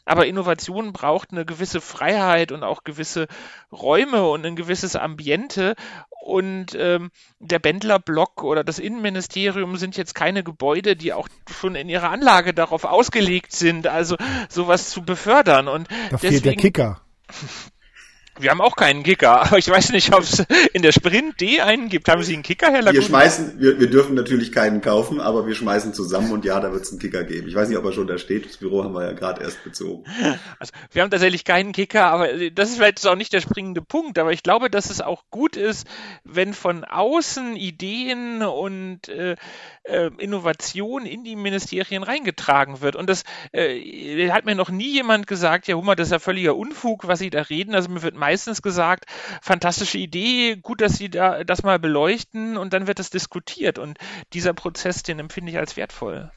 Aber Innovation braucht eine gewisse Freiheit und auch gewisse Räume und ein gewisses Ambiente. Und ähm, der Bändlerblock oder das Innenministerium sind jetzt keine Gebäude, die auch schon in ihrer Anlage darauf ausgelegt sind, also sowas zu befördern. Und da deswegen, fehlt der Kicker. Wir haben auch keinen Kicker, aber ich weiß nicht, ob es in der Sprint D einen gibt. Haben Sie einen Kicker, Herr Laguna? Wir schmeißen, wir, wir dürfen natürlich keinen kaufen, aber wir schmeißen zusammen und ja, da wird es einen Kicker geben. Ich weiß nicht, ob er schon da steht. Das Büro haben wir ja gerade erst bezogen. Also wir haben tatsächlich keinen Kicker, aber das ist vielleicht auch nicht der springende Punkt. Aber ich glaube, dass es auch gut ist, wenn von außen Ideen und äh, äh, Innovation in die Ministerien reingetragen wird. Und das äh, hat mir noch nie jemand gesagt, ja, Hummer, das ist ja völliger Unfug, was Sie da reden. Also mir wird meistens gesagt, fantastische Idee, gut, dass Sie da das mal beleuchten und dann wird das diskutiert. Und dieser Prozess, den empfinde ich als wertvoll.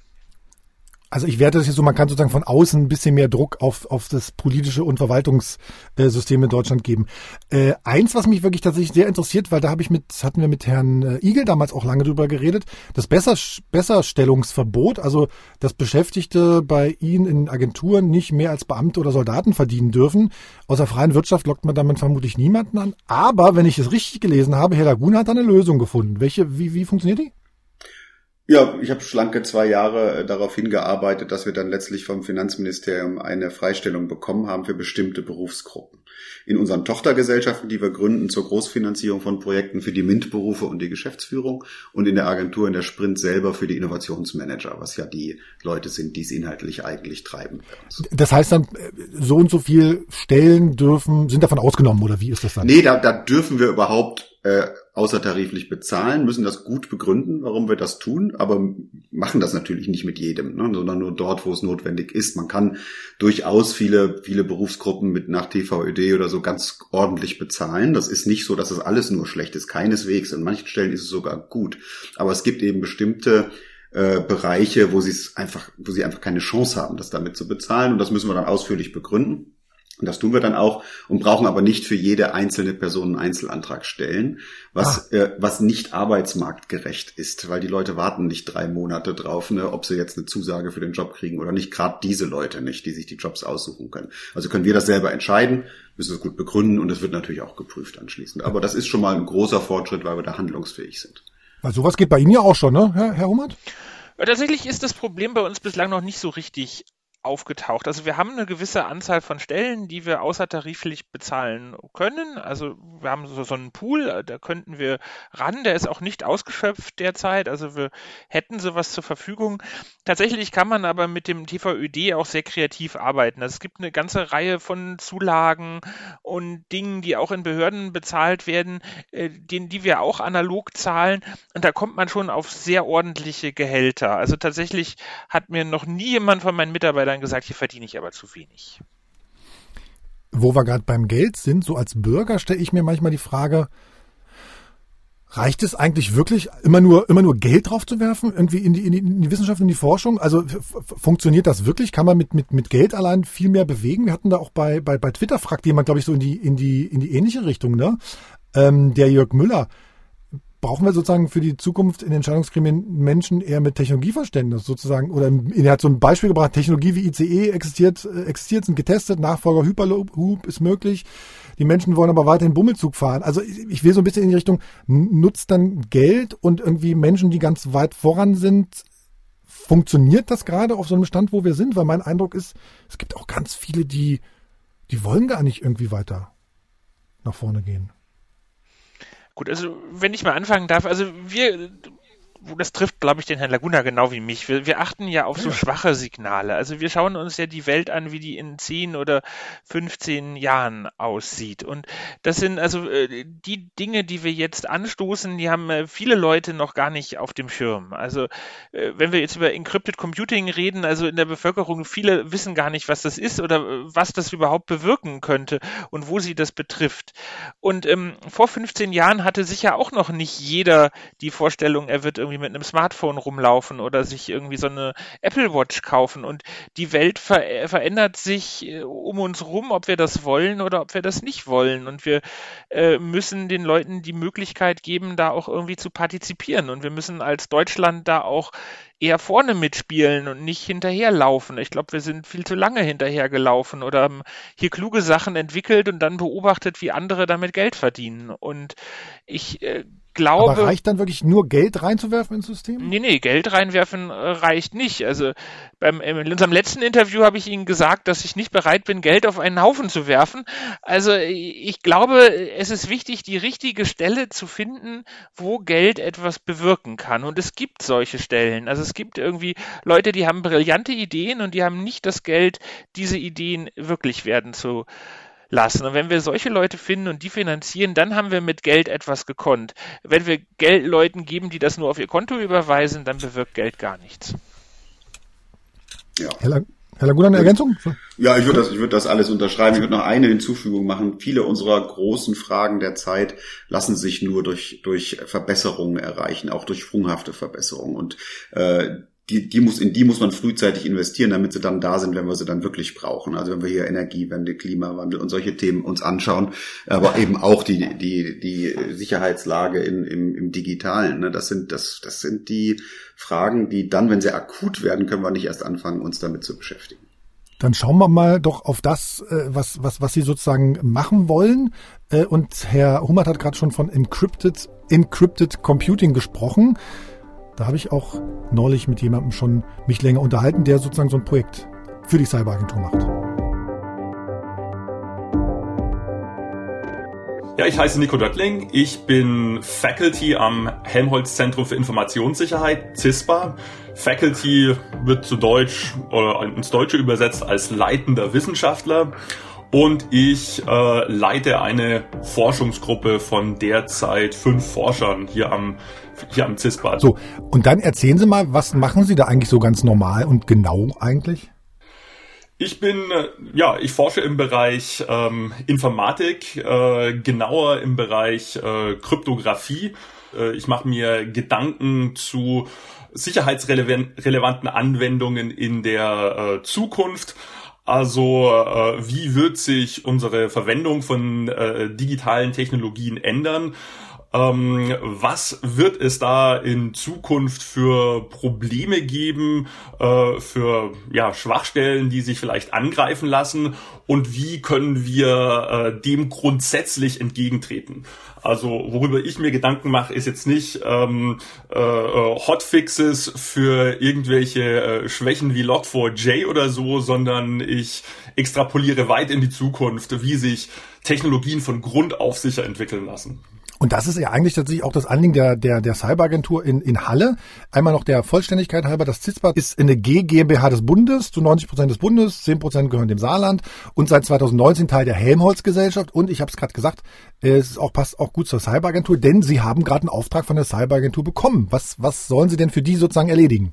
Also ich werte das jetzt so, man kann sozusagen von außen ein bisschen mehr Druck auf, auf das politische und Verwaltungssystem in Deutschland geben. Äh, eins, was mich wirklich tatsächlich sehr interessiert, weil da habe ich mit, hatten wir mit Herrn äh, Igel damals auch lange drüber geredet, das Besser, Besserstellungsverbot, also dass Beschäftigte bei Ihnen in Agenturen nicht mehr als Beamte oder Soldaten verdienen dürfen. Aus der freien Wirtschaft lockt man damit vermutlich niemanden an. Aber wenn ich es richtig gelesen habe, Herr Laguna hat da eine Lösung gefunden. Welche, wie, wie funktioniert die? Ja, ich habe schlanke zwei Jahre äh, darauf hingearbeitet, dass wir dann letztlich vom Finanzministerium eine Freistellung bekommen haben für bestimmte Berufsgruppen. In unseren Tochtergesellschaften, die wir gründen zur Großfinanzierung von Projekten für die MINT-Berufe und die Geschäftsführung und in der Agentur in der Sprint selber für die Innovationsmanager, was ja die Leute sind, die es inhaltlich eigentlich treiben. Das heißt dann, äh, so und so viel Stellen dürfen, sind davon ausgenommen oder wie ist das dann? Nee, da, da dürfen wir überhaupt äh, außertariflich bezahlen, müssen das gut begründen, warum wir das tun, aber machen das natürlich nicht mit jedem, ne, sondern nur dort, wo es notwendig ist. Man kann durchaus viele, viele Berufsgruppen mit nach TVÖD oder so ganz ordentlich bezahlen. Das ist nicht so, dass das alles nur schlecht ist, keineswegs. An manchen Stellen ist es sogar gut. Aber es gibt eben bestimmte äh, Bereiche, wo sie es einfach, wo sie einfach keine Chance haben, das damit zu bezahlen. Und das müssen wir dann ausführlich begründen. Und das tun wir dann auch und brauchen aber nicht für jede einzelne Person einen Einzelantrag stellen, was, ah. äh, was nicht arbeitsmarktgerecht ist, weil die Leute warten nicht drei Monate drauf, ne, ob sie jetzt eine Zusage für den Job kriegen oder nicht. Gerade diese Leute nicht, die sich die Jobs aussuchen können. Also können wir das selber entscheiden, müssen es gut begründen und es wird natürlich auch geprüft anschließend. Aber das ist schon mal ein großer Fortschritt, weil wir da handlungsfähig sind. Weil sowas geht bei Ihnen ja auch schon, ne, Herr, Herr Hummert? Tatsächlich ist das Problem bei uns bislang noch nicht so richtig aufgetaucht. Also wir haben eine gewisse Anzahl von Stellen, die wir außertariflich bezahlen können. Also wir haben so, so einen Pool, da könnten wir ran, der ist auch nicht ausgeschöpft derzeit. Also wir hätten sowas zur Verfügung. Tatsächlich kann man aber mit dem TVÖD auch sehr kreativ arbeiten. Also es gibt eine ganze Reihe von Zulagen und Dingen, die auch in Behörden bezahlt werden, äh, die, die wir auch analog zahlen. Und da kommt man schon auf sehr ordentliche Gehälter. Also tatsächlich hat mir noch nie jemand von meinen Mitarbeitern dann gesagt, hier verdiene ich aber zu wenig. Wo wir gerade beim Geld sind, so als Bürger stelle ich mir manchmal die Frage, reicht es eigentlich wirklich, immer nur, immer nur Geld drauf zu werfen, irgendwie in die, in die, in die Wissenschaft, in die Forschung? Also funktioniert das wirklich? Kann man mit, mit, mit Geld allein viel mehr bewegen? Wir hatten da auch bei, bei, bei Twitter fragt jemand, glaube ich, so in die, in die, in die ähnliche Richtung, ne? Ähm, der Jörg Müller, brauchen wir sozusagen für die Zukunft in Entscheidungsgremien Menschen eher mit Technologieverständnis sozusagen? Oder er hat so ein Beispiel gebracht, Technologie wie ICE existiert, äh, existiert, sind getestet, Nachfolger Hyperloop ist möglich. Die Menschen wollen aber weiterhin Bummelzug fahren. Also ich will so ein bisschen in die Richtung, nutzt dann Geld und irgendwie Menschen, die ganz weit voran sind, funktioniert das gerade auf so einem Stand, wo wir sind? Weil mein Eindruck ist, es gibt auch ganz viele, die, die wollen gar nicht irgendwie weiter nach vorne gehen. Gut, also wenn ich mal anfangen darf, also wir das trifft, glaube ich, den Herrn Laguna genau wie mich. Wir, wir achten ja auf so ja. schwache Signale. Also wir schauen uns ja die Welt an, wie die in 10 oder 15 Jahren aussieht. Und das sind also äh, die Dinge, die wir jetzt anstoßen, die haben äh, viele Leute noch gar nicht auf dem Schirm. Also äh, wenn wir jetzt über Encrypted Computing reden, also in der Bevölkerung, viele wissen gar nicht, was das ist oder was das überhaupt bewirken könnte und wo sie das betrifft. Und ähm, vor 15 Jahren hatte sicher auch noch nicht jeder die Vorstellung, er wird irgendwie irgendwie mit einem Smartphone rumlaufen oder sich irgendwie so eine Apple Watch kaufen. Und die Welt ver verändert sich äh, um uns rum, ob wir das wollen oder ob wir das nicht wollen. Und wir äh, müssen den Leuten die Möglichkeit geben, da auch irgendwie zu partizipieren. Und wir müssen als Deutschland da auch eher vorne mitspielen und nicht hinterherlaufen. Ich glaube, wir sind viel zu lange hinterhergelaufen oder haben hier kluge Sachen entwickelt und dann beobachtet, wie andere damit Geld verdienen. Und ich äh, glaube. Aber reicht dann wirklich nur Geld reinzuwerfen ins System? Nee, nee, Geld reinwerfen äh, reicht nicht. Also beim, in unserem letzten Interview habe ich Ihnen gesagt, dass ich nicht bereit bin, Geld auf einen Haufen zu werfen. Also ich glaube, es ist wichtig, die richtige Stelle zu finden, wo Geld etwas bewirken kann. Und es gibt solche Stellen. Also es gibt irgendwie Leute, die haben brillante Ideen und die haben nicht das Geld, diese Ideen wirklich werden zu lassen. Und wenn wir solche Leute finden und die finanzieren, dann haben wir mit Geld etwas gekonnt. Wenn wir Geld Leuten geben, die das nur auf ihr Konto überweisen, dann bewirkt Geld gar nichts. Ja. Herr, Herr Laguna, eine Ergänzung? Ja, ich würde das, ich würde das alles unterschreiben. Ich würde noch eine Hinzufügung machen. Viele unserer großen Fragen der Zeit lassen sich nur durch, durch Verbesserungen erreichen, auch durch sprunghafte Verbesserungen. Und äh, die, die muss, in die muss man frühzeitig investieren, damit sie dann da sind, wenn wir sie dann wirklich brauchen. Also wenn wir hier Energiewende, Klimawandel und solche Themen uns anschauen, aber eben auch die, die, die Sicherheitslage in, im, im Digitalen. Ne? Das sind, das, das sind die Fragen, die dann, wenn sie akut werden, können wir nicht erst anfangen, uns damit zu beschäftigen. Dann schauen wir mal doch auf das, äh, was, was, was Sie sozusagen machen wollen. Äh, und Herr Hummert hat gerade schon von Encrypted, Encrypted Computing gesprochen. Da habe ich auch neulich mit jemandem schon mich länger unterhalten, der sozusagen so ein Projekt für die Cyberagentur macht. Ja, ich heiße Nico Döttling. Ich bin Faculty am Helmholtz Zentrum für Informationssicherheit, CISPA. Faculty wird zu Deutsch oder ins Deutsche übersetzt als leitender Wissenschaftler. Und ich äh, leite eine Forschungsgruppe von derzeit fünf Forschern hier am hier am CISPA. So, und dann erzählen Sie mal, was machen Sie da eigentlich so ganz normal und genau eigentlich? Ich bin, äh, ja, ich forsche im Bereich ähm, Informatik, äh, genauer im Bereich äh, Kryptographie. Äh, ich mache mir Gedanken zu sicherheitsrelevanten Anwendungen in der äh, Zukunft Also äh, wie wird sich unsere Verwendung von äh, digitalen Technologien ändern? Ähm, was wird es da in Zukunft für Probleme geben, äh, für ja, Schwachstellen, die sich vielleicht angreifen lassen? Und wie können wir äh, dem grundsätzlich entgegentreten? Also worüber ich mir Gedanken mache, ist jetzt nicht ähm, äh, Hotfixes für irgendwelche äh, Schwächen wie Log4j oder so, sondern ich extrapoliere weit in die Zukunft, wie sich Technologien von Grund auf sicher entwickeln lassen. Und das ist ja eigentlich tatsächlich auch das Anliegen der, der, der Cyberagentur in, in Halle. Einmal noch der Vollständigkeit halber, das CISPA ist eine G GmbH des Bundes, zu 90 Prozent des Bundes, 10 Prozent gehören dem Saarland und seit 2019 Teil der Helmholtz-Gesellschaft. Und ich habe es gerade gesagt, es ist auch, passt auch gut zur Cyberagentur, denn sie haben gerade einen Auftrag von der Cyberagentur bekommen. Was, was sollen sie denn für die sozusagen erledigen?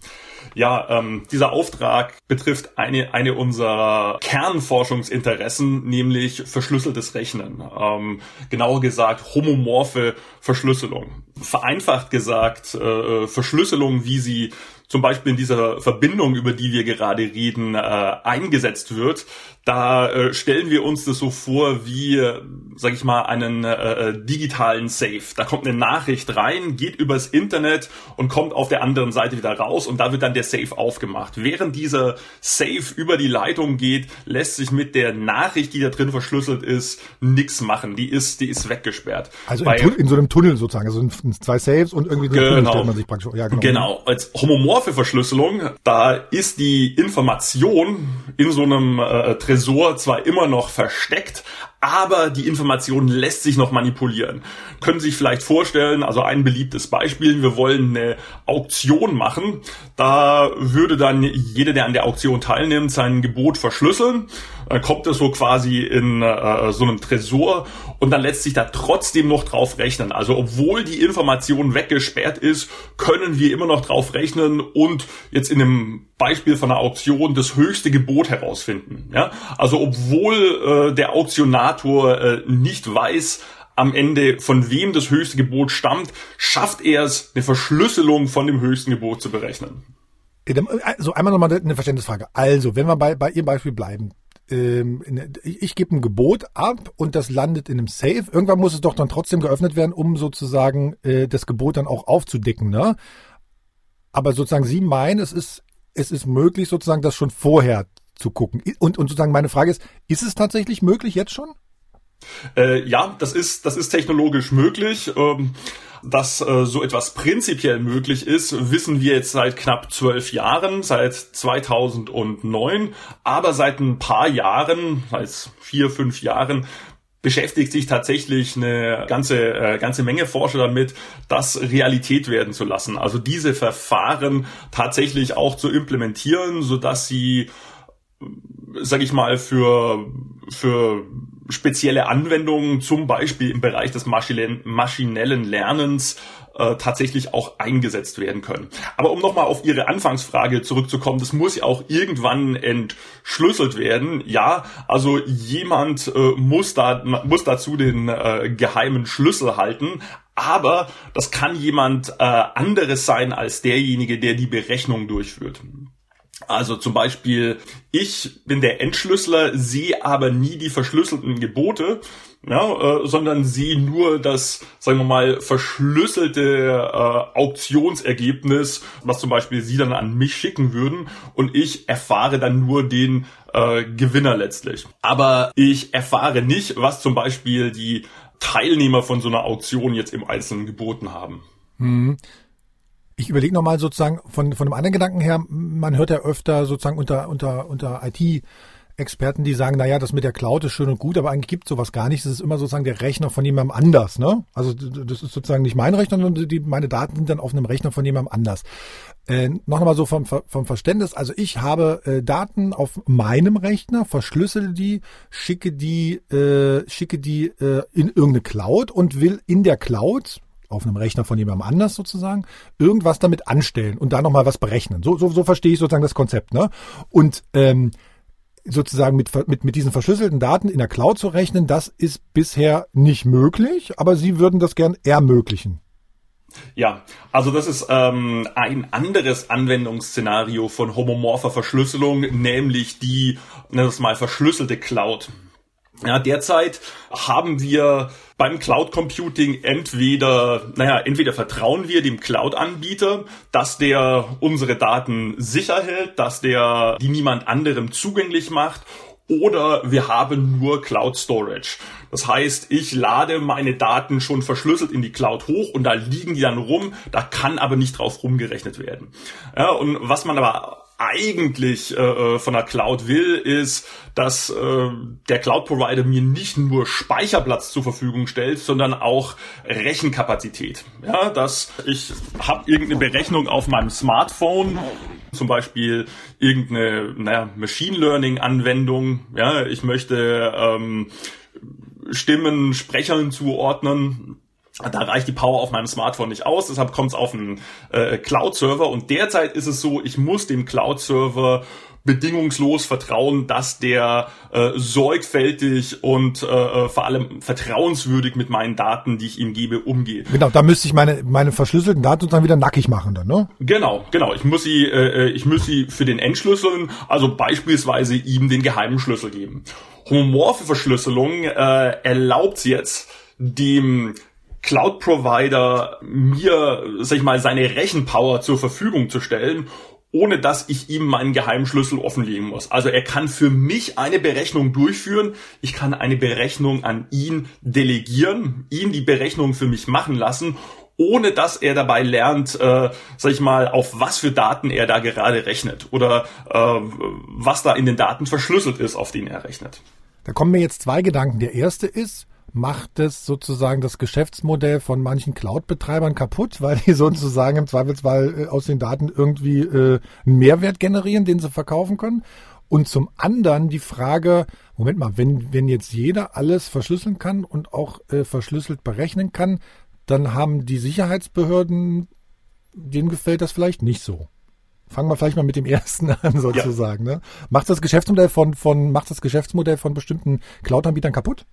Ja, ähm, dieser Auftrag betrifft eine, eine unserer Kernforschungsinteressen, nämlich verschlüsseltes Rechnen. Ähm, genauer gesagt, homomorphe Verschlüsselung. Vereinfacht gesagt, äh, Verschlüsselung, wie sie zum Beispiel in dieser Verbindung, über die wir gerade reden, äh, eingesetzt wird, da äh, stellen wir uns das so vor wie, sag ich mal, einen äh, äh, digitalen Safe. Da kommt eine Nachricht rein, geht übers Internet und kommt auf der anderen Seite wieder raus und da wird dann der Safe aufgemacht. Während dieser Safe über die Leitung geht, lässt sich mit der Nachricht, die da drin verschlüsselt ist, nichts machen. Die ist, die ist weggesperrt. Also Bei, in, so einem Tunnel sozusagen, also zwei Saves und irgendwie so genau, Tunnel stellt man sich praktisch. Ja, genau. genau. Als homomorphe Verschlüsselung, da ist die Information in so einem äh, Tresor Tresor zwar immer noch versteckt, aber die Information lässt sich noch manipulieren. Können Sie sich vielleicht vorstellen, also ein beliebtes Beispiel, wir wollen eine Auktion machen, da würde dann jeder, der an der Auktion teilnimmt, sein Gebot verschlüsseln, dann kommt es so quasi in äh, so einem Tresor und dann lässt sich da trotzdem noch drauf rechnen. Also obwohl die Information weggesperrt ist, können wir immer noch drauf rechnen und jetzt in einem Beispiel von einer Auktion das höchste Gebot herausfinden. Ja? Also obwohl äh, der Auktionator äh, nicht weiß, am Ende von wem das höchste Gebot stammt, schafft er es, eine Verschlüsselung von dem höchsten Gebot zu berechnen. Also einmal nochmal eine Verständnisfrage. Also, wenn wir bei, bei Ihrem Beispiel bleiben, ähm, ich, ich gebe ein Gebot ab und das landet in einem Safe. Irgendwann muss es doch dann trotzdem geöffnet werden, um sozusagen äh, das Gebot dann auch aufzudecken. Ne? Aber sozusagen Sie meinen, es ist es ist möglich, sozusagen das schon vorher zu gucken. Und, und sozusagen meine Frage ist, ist es tatsächlich möglich jetzt schon? Äh, ja, das ist, das ist technologisch möglich. Ähm, dass äh, so etwas prinzipiell möglich ist, wissen wir jetzt seit knapp zwölf Jahren, seit 2009. Aber seit ein paar Jahren, seit vier, fünf Jahren, beschäftigt sich tatsächlich eine ganze äh, ganze Menge Forscher damit, das Realität werden zu lassen. Also diese Verfahren tatsächlich auch zu implementieren, so dass sie sage ich mal für für spezielle Anwendungen, zum Beispiel im Bereich des maschinellen Lernens, äh, tatsächlich auch eingesetzt werden können. Aber um nochmal auf Ihre Anfangsfrage zurückzukommen, das muss ja auch irgendwann entschlüsselt werden. Ja, also jemand äh, muss, da, muss dazu den äh, geheimen Schlüssel halten, aber das kann jemand äh, anderes sein als derjenige, der die Berechnung durchführt. Also zum Beispiel, ich bin der Entschlüsseler, sehe aber nie die verschlüsselten Gebote, ja, äh, sondern sehe nur das, sagen wir mal, verschlüsselte äh, Auktionsergebnis, was zum Beispiel Sie dann an mich schicken würden und ich erfahre dann nur den äh, Gewinner letztlich. Aber ich erfahre nicht, was zum Beispiel die Teilnehmer von so einer Auktion jetzt im Einzelnen geboten haben. Hm. Ich überlege nochmal sozusagen von, von einem anderen Gedanken her, man hört ja öfter sozusagen unter, unter, unter IT- Experten, die sagen, naja, das mit der Cloud ist schön und gut, aber eigentlich gibt sowas gar nicht. Das ist immer sozusagen der Rechner von jemandem anders. Ne? Also das ist sozusagen nicht mein Rechner, sondern die, meine Daten sind dann auf einem Rechner von jemandem anders. Äh, noch einmal so vom, vom Verständnis. Also ich habe äh, Daten auf meinem Rechner, verschlüssele die, schicke die, äh, schicke die äh, in irgendeine Cloud und will in der Cloud auf einem Rechner von jemandem anders sozusagen, irgendwas damit anstellen und da nochmal was berechnen. So, so, so verstehe ich sozusagen das Konzept. Ne? Und ähm, sozusagen mit, mit, mit diesen verschlüsselten Daten in der Cloud zu rechnen, das ist bisher nicht möglich, aber Sie würden das gern ermöglichen. Ja, also das ist ähm, ein anderes Anwendungsszenario von homomorpher Verschlüsselung, nämlich die, nennen wir es mal, verschlüsselte Cloud. Ja, derzeit haben wir beim Cloud Computing entweder, naja, entweder vertrauen wir dem Cloud-Anbieter, dass der unsere Daten sicher hält, dass der die niemand anderem zugänglich macht oder wir haben nur Cloud Storage. Das heißt, ich lade meine Daten schon verschlüsselt in die Cloud hoch und da liegen die dann rum, da kann aber nicht drauf rumgerechnet werden. Ja, und was man aber eigentlich äh, äh, von der Cloud will, ist, dass äh, der Cloud-Provider mir nicht nur Speicherplatz zur Verfügung stellt, sondern auch Rechenkapazität. Ja, dass ich habe irgendeine Berechnung auf meinem Smartphone, zum Beispiel irgendeine naja, Machine Learning-Anwendung. Ja, ich möchte ähm, Stimmen, Sprechern zuordnen da reicht die Power auf meinem Smartphone nicht aus, deshalb kommt es auf einen äh, Cloud-Server und derzeit ist es so, ich muss dem Cloud-Server bedingungslos vertrauen, dass der äh, sorgfältig und äh, äh, vor allem vertrauenswürdig mit meinen Daten, die ich ihm gebe, umgeht. Genau, da müsste ich meine meine verschlüsselten Daten dann wieder nackig machen dann, ne? Genau, genau. Ich muss sie äh, äh, ich muss sie für den Entschlüsseln, also beispielsweise ihm den geheimen Schlüssel geben. Homomorphe Verschlüsselung äh, erlaubt jetzt dem Cloud-Provider mir, sag ich mal, seine Rechenpower zur Verfügung zu stellen, ohne dass ich ihm meinen Geheimschlüssel offenlegen muss. Also er kann für mich eine Berechnung durchführen, ich kann eine Berechnung an ihn delegieren, ihn die Berechnung für mich machen lassen, ohne dass er dabei lernt, äh, sag ich mal, auf was für Daten er da gerade rechnet oder äh, was da in den Daten verschlüsselt ist, auf denen er rechnet. Da kommen mir jetzt zwei Gedanken. Der erste ist, macht es sozusagen das Geschäftsmodell von manchen Cloud-Betreibern kaputt, weil die <laughs> sozusagen im Zweifelsfall äh, aus den Daten irgendwie äh, einen Mehrwert generieren, den sie verkaufen können. Und zum anderen die Frage, Moment mal, wenn, wenn jetzt jeder alles verschlüsseln kann und auch äh, verschlüsselt berechnen kann, dann haben die Sicherheitsbehörden, denen gefällt das vielleicht nicht so. Fangen wir vielleicht mal mit dem <laughs> ersten an, sozusagen. Ja. Ne? Macht das Geschäftsmodell von, von, macht das Geschäftsmodell von bestimmten Cloud-Anbietern kaputt?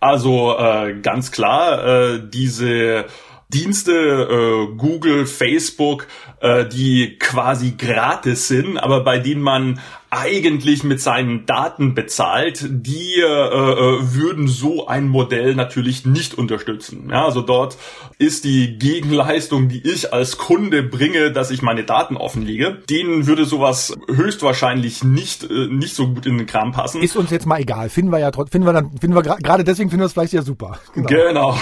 Also äh, ganz klar, äh, diese Dienste, äh, Google, Facebook, äh, die quasi gratis sind, aber bei denen man eigentlich mit seinen Daten bezahlt, die äh, äh, würden so ein Modell natürlich nicht unterstützen. Ja, also dort ist die Gegenleistung, die ich als Kunde bringe, dass ich meine Daten offenlege, denen würde sowas höchstwahrscheinlich nicht äh, nicht so gut in den Kram passen. Ist uns jetzt mal egal. Finden wir ja trotzdem, finden wir dann, finden wir gerade deswegen finden wir es vielleicht ja super. Genau. genau.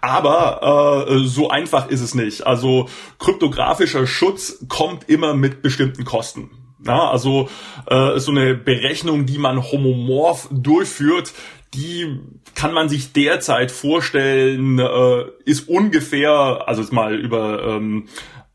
Aber äh, so einfach ist es nicht. Also kryptografischer Schutz kommt immer mit bestimmten Kosten. Ja, also äh, so eine Berechnung, die man homomorph durchführt, die kann man sich derzeit vorstellen, äh, ist ungefähr, also jetzt mal über ähm,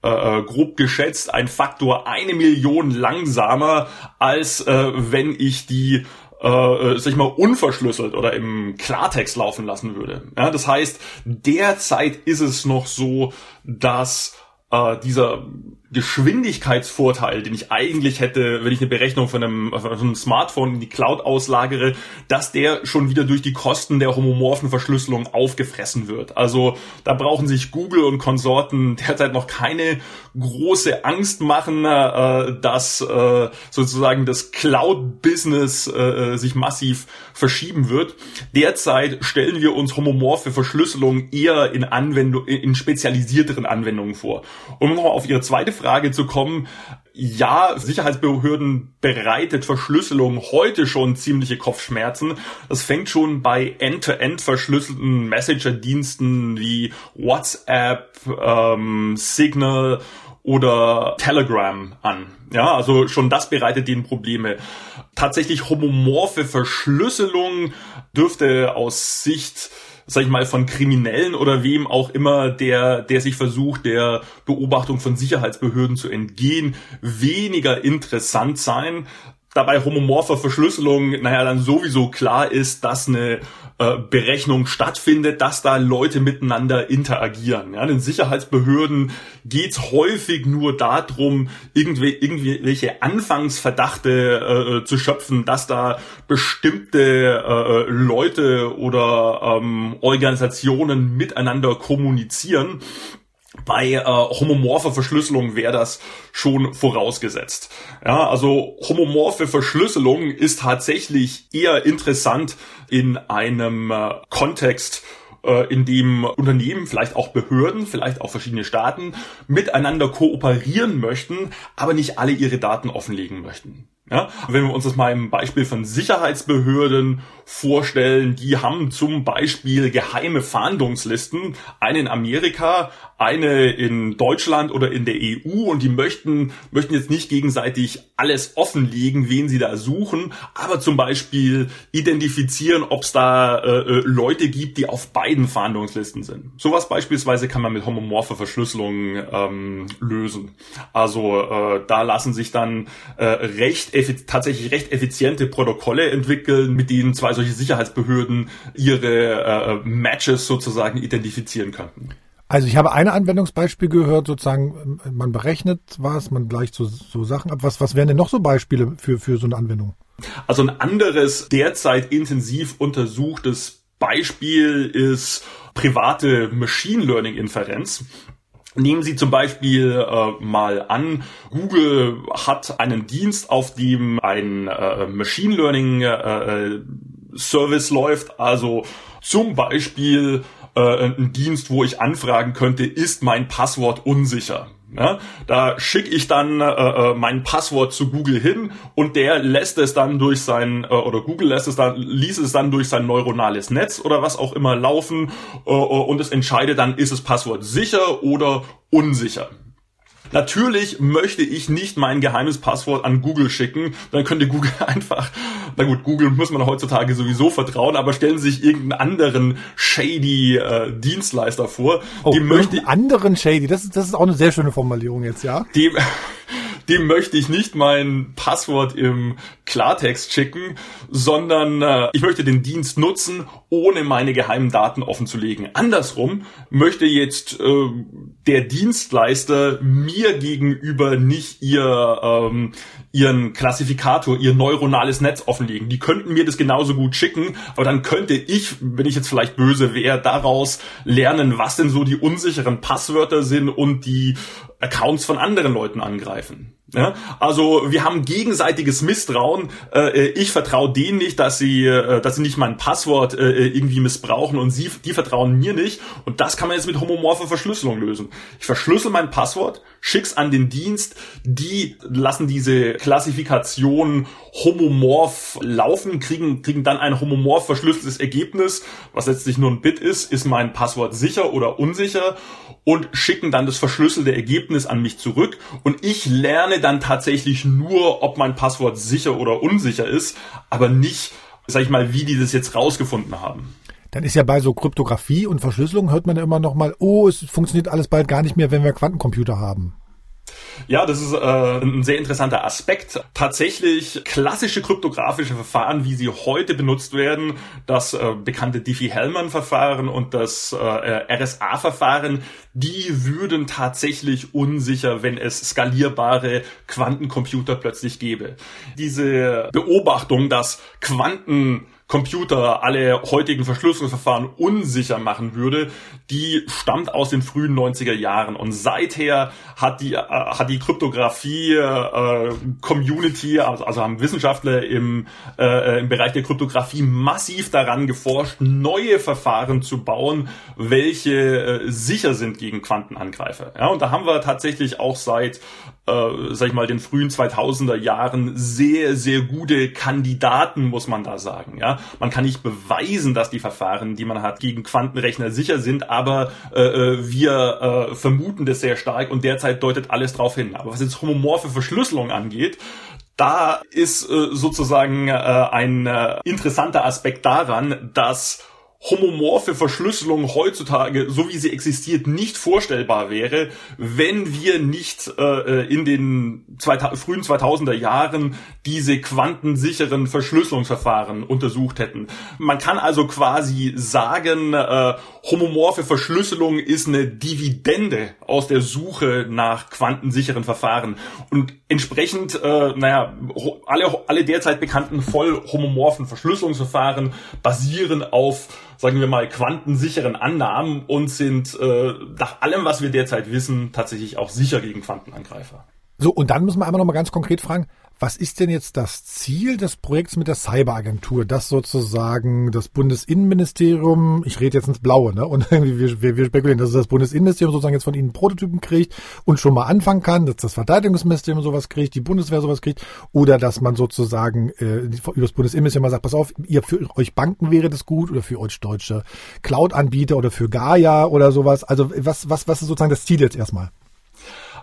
äh, äh, grob geschätzt, ein Faktor eine Million langsamer, als äh, wenn ich die äh, äh sag ich mal, unverschlüsselt oder im Klartext laufen lassen würde. Ja, das heißt, derzeit ist es noch so, dass äh, dieser Geschwindigkeitsvorteil, den ich eigentlich hätte, wenn ich eine Berechnung von einem, von einem, Smartphone in die Cloud auslagere, dass der schon wieder durch die Kosten der homomorphen Verschlüsselung aufgefressen wird. Also da brauchen sich Google und Konsorten <laughs> derzeit noch keine große Angst machen, äh, dass äh, sozusagen das Cloud-Business äh, sich massiv verschieben wird. Derzeit stellen wir uns homomorphe Verschlüsselung eher in Anwendung, in spezialisierteren Anwendungen vor. Um nochmal auf Ihre zweite Frage zu kommen, ja, Sicherheitsbehörden bereitet Verschlüsselung heute schon ziemliche Kopfschmerzen. Das fängt schon bei end-to-end -End verschlüsselten Messenger-Diensten wie WhatsApp, ähm, Signal oder Telegram an. Ja, also schon das bereitet denen Probleme. Tatsächlich homomorphe Verschlüsselung dürfte aus Sicht sag ich mal, von Kriminellen oder wem auch immer, der, der sich versucht, der Beobachtung von Sicherheitsbehörden zu entgehen, weniger interessant sein. Dabei homomorpher Verschlüsselung, naja, dann sowieso klar ist, dass eine äh, Berechnung stattfindet, dass da Leute miteinander interagieren. Ja, den Sicherheitsbehörden geht's häufig nur darum, irgendwie, irgendwelche Anfangsverdachte äh, zu schöpfen, dass da bestimmte äh, Leute oder ähm, Organisationen miteinander kommunizieren. Bei äh, homomorpher Verschlüsselung wäre das schon vorausgesetzt. Ja, also homomorphe Verschlüsselung ist tatsächlich eher interessant in einem äh, Kontext, äh, in dem Unternehmen, vielleicht auch Behörden, vielleicht auch verschiedene Staaten miteinander kooperieren möchten, aber nicht alle ihre Daten offenlegen möchten. Ja, wenn wir uns das mal im Beispiel von Sicherheitsbehörden vorstellen, die haben zum Beispiel geheime Fahndungslisten, eine in Amerika, eine in Deutschland oder in der EU und die möchten, möchten jetzt nicht gegenseitig alles offenlegen, wen sie da suchen, aber zum Beispiel identifizieren, ob es da äh, äh, Leute gibt, die auf beiden Fahndungslisten sind. Sowas beispielsweise kann man mit homomorpher Verschlüsselung ähm, lösen. Also äh, da lassen sich dann äh, recht tatsächlich recht effiziente Protokolle entwickeln, mit denen zwei solche Sicherheitsbehörden ihre äh, Matches sozusagen identifizieren könnten. Also ich habe ein Anwendungsbeispiel gehört, sozusagen, man berechnet was, man gleicht so, so Sachen ab. Was, was wären denn noch so Beispiele für, für so eine Anwendung? Also ein anderes derzeit intensiv untersuchtes Beispiel ist private Machine Learning Inferenz. Nehmen Sie zum Beispiel äh, mal an, Google hat einen Dienst, auf dem ein äh, Machine Learning äh, Service läuft, also zum Beispiel äh, ein Dienst, wo ich anfragen könnte, ist mein Passwort unsicher. Ja, da schicke ich dann äh, äh, mein Passwort zu Google hin und der lässt es dann durch sein äh, oder Google lässt es dann ließ es dann durch sein neuronales Netz oder was auch immer laufen äh, äh und es entscheidet dann ist das Passwort sicher oder unsicher. Natürlich möchte ich nicht mein geheimes Passwort an Google schicken. Dann könnte Google <laughs> einfach, na gut, Google muss man heutzutage sowieso vertrauen, aber stellen Sie sich irgendeinen anderen shady äh, Dienstleister vor. Oh, die möchte anderen shady, das ist, das ist auch eine sehr schöne Formulierung jetzt, ja? Die, dem möchte ich nicht mein Passwort im Klartext schicken, sondern äh, ich möchte den Dienst nutzen, ohne meine geheimen Daten offenzulegen. Andersrum möchte jetzt äh, der Dienstleister mir gegenüber nicht ihr ähm, ihren Klassifikator, ihr neuronales Netz offenlegen. Die könnten mir das genauso gut schicken, aber dann könnte ich, wenn ich jetzt vielleicht böse wäre, daraus lernen, was denn so die unsicheren Passwörter sind und die Accounts von anderen Leuten angreifen. Ja, also wir haben gegenseitiges Misstrauen. Äh, ich vertraue denen nicht, dass sie, äh, dass sie nicht mein Passwort äh, irgendwie missbrauchen und sie, die vertrauen mir nicht. Und das kann man jetzt mit homomorpher Verschlüsselung lösen. Ich verschlüssel mein Passwort, schick's an den Dienst, die lassen diese Klassifikation homomorph laufen, kriegen, kriegen dann ein homomorph verschlüsseltes Ergebnis, was letztlich nur ein Bit ist, ist mein Passwort sicher oder unsicher und schicken dann das verschlüsselte Ergebnis an mich zurück und ich lerne dann tatsächlich nur, ob mein Passwort sicher oder unsicher ist, aber nicht, sag ich mal, wie die das jetzt rausgefunden haben. Dann ist ja bei so Kryptographie und Verschlüsselung hört man ja immer noch mal, oh, es funktioniert alles bald gar nicht mehr, wenn wir Quantencomputer haben. Ja, das ist äh, ein sehr interessanter Aspekt. Tatsächlich klassische kryptografische Verfahren, wie sie heute benutzt werden, das äh, bekannte Diffie-Hellman-Verfahren und das äh, RSA-Verfahren, die würden tatsächlich unsicher, wenn es skalierbare Quantencomputer plötzlich gäbe. Diese Beobachtung, dass Quanten Computer alle heutigen Verschlüsselungsverfahren unsicher machen würde, die stammt aus den frühen 90er Jahren. Und seither hat die, äh, hat die Kryptographie äh, Community, also, also haben Wissenschaftler im, äh, im Bereich der Kryptographie massiv daran geforscht, neue Verfahren zu bauen, welche äh, sicher sind gegen Quantenangreifer. Ja, und da haben wir tatsächlich auch seit äh, sag ich mal, den frühen 2000er Jahren sehr, sehr gute Kandidaten, muss man da sagen. Ja, man kann nicht beweisen, dass die Verfahren, die man hat, gegen Quantenrechner sicher sind, aber äh, äh, wir äh, vermuten das sehr stark und derzeit deutet alles darauf hin. Aber was jetzt homomorphe Verschlüsselung angeht, da ist äh, sozusagen äh, ein äh, interessanter Aspekt daran, dass homomorphe Verschlüsselung heutzutage, so wie sie existiert, nicht vorstellbar wäre, wenn wir nicht äh, in den frühen 2000er Jahren diese quantensicheren Verschlüsselungsverfahren untersucht hätten. Man kann also quasi sagen, äh, homomorphe Verschlüsselung ist eine Dividende aus der Suche nach quantensicheren Verfahren. Und entsprechend, äh, naja, alle, alle derzeit bekannten voll homomorphen Verschlüsselungsverfahren basieren auf sagen wir mal, quantensicheren Annahmen und sind äh, nach allem, was wir derzeit wissen, tatsächlich auch sicher gegen Quantenangreifer. So, und dann müssen wir einmal noch mal ganz konkret fragen, was ist denn jetzt das Ziel des Projekts mit der Cyberagentur, das sozusagen das Bundesinnenministerium, ich rede jetzt ins Blaue, ne? Und <laughs> wir, wir, wir spekulieren, dass das Bundesinnenministerium sozusagen jetzt von Ihnen Prototypen kriegt und schon mal anfangen kann, dass das Verteidigungsministerium sowas kriegt, die Bundeswehr sowas kriegt, oder dass man sozusagen äh, über das Bundesinnenministerium mal sagt, pass auf, ihr für euch Banken wäre das gut oder für euch deutsche Cloud-Anbieter oder für Gaia oder sowas. Also was, was, was ist sozusagen das Ziel jetzt erstmal?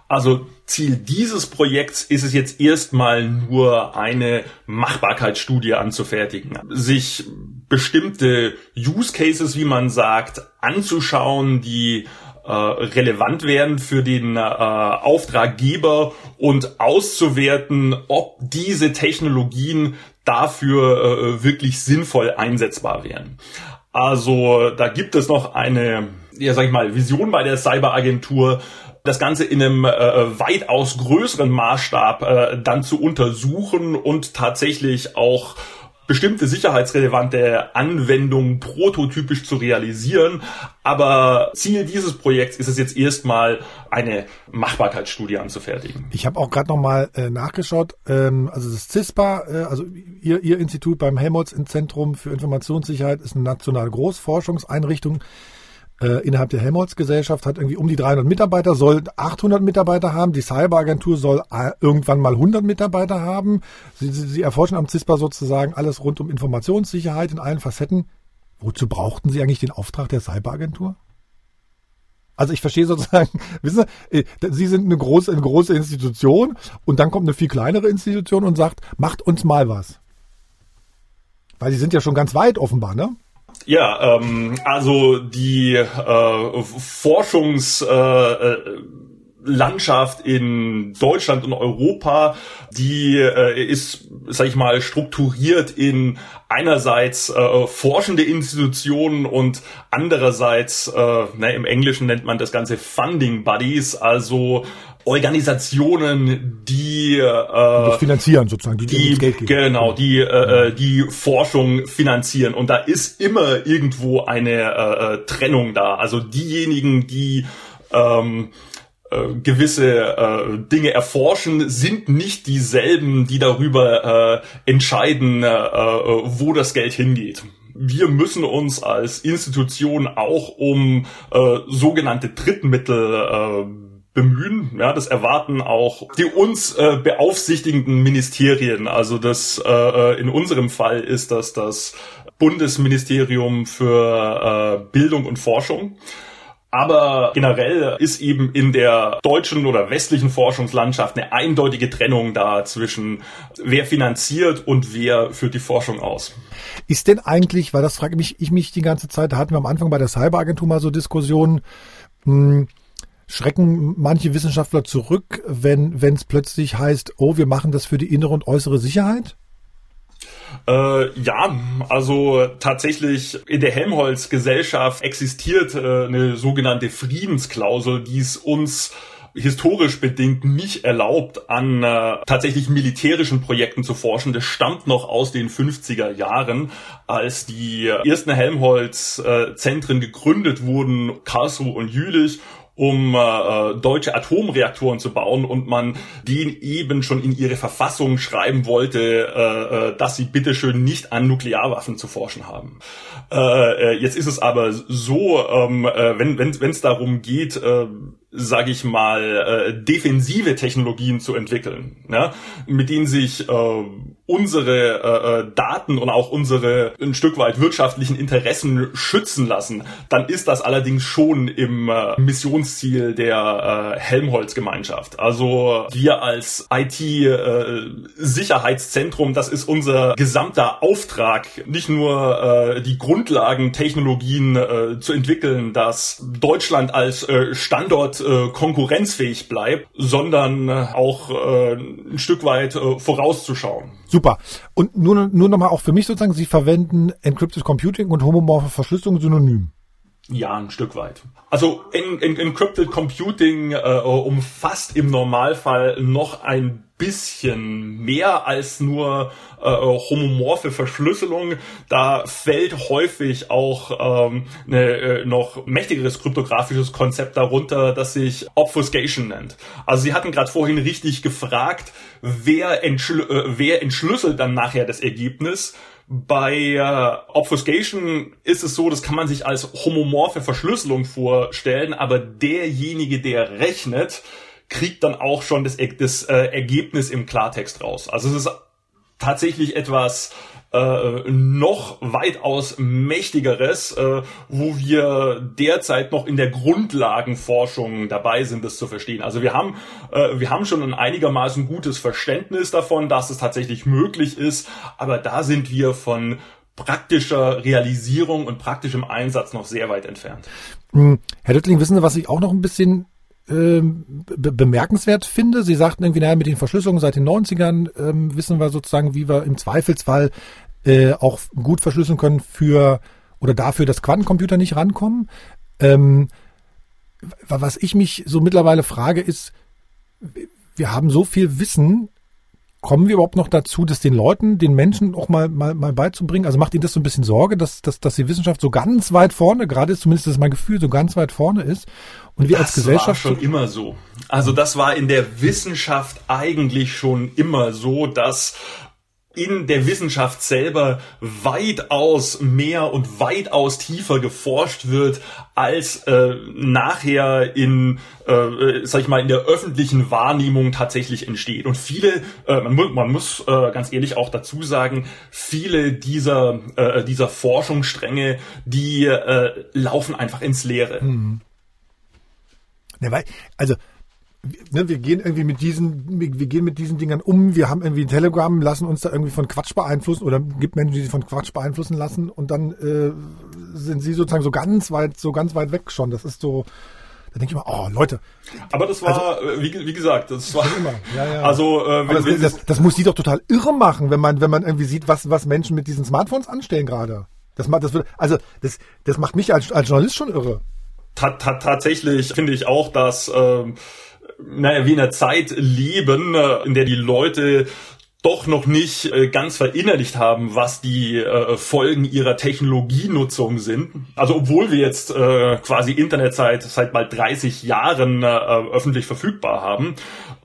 Also Ziel dieses Projekts ist es jetzt erstmal nur eine Machbarkeitsstudie anzufertigen, sich bestimmte Use Cases, wie man sagt, anzuschauen, die äh, relevant werden für den äh, Auftraggeber und auszuwerten, ob diese Technologien dafür äh, wirklich sinnvoll einsetzbar wären. Also da gibt es noch eine, ja sag ich mal, Vision bei der Cyberagentur, das Ganze in einem äh, weitaus größeren Maßstab äh, dann zu untersuchen und tatsächlich auch bestimmte sicherheitsrelevante Anwendungen prototypisch zu realisieren. Aber Ziel dieses Projekts ist es jetzt erstmal, eine Machbarkeitsstudie anzufertigen. Ich habe auch gerade nochmal äh, nachgeschaut. Ähm, also das CISPA, äh, also ihr, ihr Institut beim Helmholtz-Zentrum für Informationssicherheit, ist eine nationale Großforschungseinrichtung äh, innerhalb der Helmholtz-Gesellschaft hat irgendwie um die 300 Mitarbeiter, soll 800 Mitarbeiter haben. Die Cyberagentur soll äh, irgendwann mal 100 Mitarbeiter haben. Sie, sie, sie erforschen am CISPA sozusagen alles rund um Informationssicherheit in allen Facetten. Wozu brauchten Sie eigentlich den Auftrag der Cyberagentur? Also ich verstehe sozusagen, <laughs> wissen Sie, äh, Sie sind eine große, eine große Institution und dann kommt eine viel kleinere Institution und sagt, macht uns mal was. Weil Sie sind ja schon ganz weit offenbar, ne? Ja, ähm, also die äh, Forschungs äh, äh, Landschaft in Deutschland und Europa, die äh, ist, sag ich mal, strukturiert in einerseits äh, forschende Institutionen und andererseits, äh, ne, im Englischen nennt man das Ganze Funding Buddies, also Organisationen, die, äh, die finanzieren sozusagen, die, die Geld geben. genau, die äh, äh, die Forschung finanzieren und da ist immer irgendwo eine äh, äh, Trennung da. Also diejenigen, die ähm, äh, gewisse äh, Dinge erforschen, sind nicht dieselben, die darüber äh, entscheiden, äh, äh wo das Geld hingeht wir müssen uns als Institution auch um äh, sogenannte Drittmittel äh, bemühen. Ja, das erwarten auch die uns äh, beaufsichtigenden Ministerien. Also das äh, äh, in unserem Fall ist das das Bundesministerium für äh, Bildung und Forschung. Aber generell ist eben in der deutschen oder westlichen Forschungslandschaft eine eindeutige Trennung da zwischen wer finanziert und wer führt die Forschung aus. Ist denn eigentlich, weil das frage mich ich mich die ganze Zeit, da hatten wir am Anfang bei der Cyberagentur mal so Diskussionen, hm, schrecken manche Wissenschaftler zurück, wenn es plötzlich heißt, oh, wir machen das für die innere und äußere Sicherheit? Äh, ja, also tatsächlich in der Helmholtz-Gesellschaft existiert äh, eine sogenannte Friedensklausel, die es uns historisch bedingt nicht erlaubt, an äh, tatsächlich militärischen Projekten zu forschen. Das stammt noch aus den 50er Jahren, als die ersten Helmholtz-Zentren äh, gegründet wurden, Karlsruhe und Jülich um äh, deutsche Atomreaktoren zu bauen und man den eben schon in ihre Verfassung schreiben wollte, äh, äh, dass sie bitteschön nicht an Nuklearwaffen zu forschen haben. Äh, äh, jetzt ist es aber so, ähm, äh, wenn wenn es darum geht, äh, sage ich mal, äh, defensive Technologien zu entwickeln, ne? mit denen sich äh, unsere äh, äh, Daten und auch unsere ein Stück weit wirtschaftlichen Interessen schützen lassen, dann ist das allerdings schon im äh, Missionsziel der äh, Helmholtz-Gemeinschaft. Also wir als IT-Sicherheitszentrum, äh, das ist unser gesamter Auftrag, nicht nur äh, die Grundlagentechnologien äh, zu entwickeln, dass Deutschland als äh, Standort äh, konkurrenzfähig bleibt, sondern äh, auch äh, ein Stück weit äh, vorauszuschauen. Super. Und nur, nur nochmal auch für mich sozusagen, Sie verwenden Encrypted Computing und homomorphe Verschlüsselung synonym. Ja, ein Stück weit. Also en, en, Encrypted Computing äh, umfasst im Normalfall noch ein bisschen mehr als nur äh, homomorphe Verschlüsselung. Da fällt häufig auch ähm, ne, äh, noch mächtigeres kryptografisches Konzept darunter, das sich Obfuscation nennt. Also Sie hatten gerade vorhin richtig gefragt, wer, entschl äh, wer entschlüsselt dann nachher das Ergebnis. Bei äh, Obfuscation ist es so, das kann man sich als homomorphe Verschlüsselung vorstellen, aber derjenige, der rechnet, kriegt dann auch schon das, das äh, Ergebnis im Klartext raus. Also es ist tatsächlich etwas äh, noch weitaus mächtigeres, äh, wo wir derzeit noch in der Grundlagenforschung dabei sind, das zu verstehen. Also wir haben, äh, wir haben schon ein einigermaßen gutes Verständnis davon, dass es tatsächlich möglich ist, aber da sind wir von praktischer Realisierung und praktischem Einsatz noch sehr weit entfernt. Hm, Herr Döttling, wissen Sie, was ich auch noch ein bisschen ähm, be bemerkenswert finde. Sie sagten irgendwie, naja, mit den Verschlüsselungen seit den 90ern ähm, wissen wir sozusagen, wie wir im Zweifelsfall äh, auch gut verschlüsseln können für oder dafür, dass Quantencomputer nicht rankommen. Ähm, was ich mich so mittlerweile frage, ist, wir haben so viel Wissen, kommen wir überhaupt noch dazu, das den Leuten, den Menschen auch mal, mal, mal beizubringen? Also macht Ihnen das so ein bisschen Sorge, dass, dass, dass die Wissenschaft so ganz weit vorne, gerade ist zumindest das ist mein Gefühl, so ganz weit vorne ist und wir das als Gesellschaft. Das war schon immer so. Also das war in der Wissenschaft eigentlich schon immer so, dass in der Wissenschaft selber weitaus mehr und weitaus tiefer geforscht wird, als äh, nachher in, äh, sag ich mal, in der öffentlichen Wahrnehmung tatsächlich entsteht. Und viele, äh, man, mu man muss äh, ganz ehrlich auch dazu sagen, viele dieser, äh, dieser Forschungsstränge, die äh, laufen einfach ins Leere. Mhm. Ja, weil, also ne, wir gehen irgendwie mit diesen, wir, wir, gehen mit diesen Dingern um, wir haben irgendwie ein Telegram, lassen uns da irgendwie von Quatsch beeinflussen oder gibt Menschen, die sich von Quatsch beeinflussen lassen und dann äh, sind sie sozusagen so ganz weit, so ganz weit weg schon. Das ist so, da denke ich mal, oh Leute. Aber das war, also, wie, wie gesagt, das war immer. Ja, ja. Also äh, wenn, das, das, das, muss sie doch total irre machen, wenn man, wenn man irgendwie sieht, was, was Menschen mit diesen Smartphones anstellen gerade. Das macht, das wird, also das, das macht mich als, als Journalist schon irre. Ta ta tatsächlich finde ich auch, dass ähm, naja, wie in einer Zeit leben, äh, in der die Leute doch noch nicht äh, ganz verinnerlicht haben, was die äh, Folgen ihrer Technologienutzung sind. Also obwohl wir jetzt quasi Internetzeit seit bald 30 Jahren öffentlich verfügbar haben,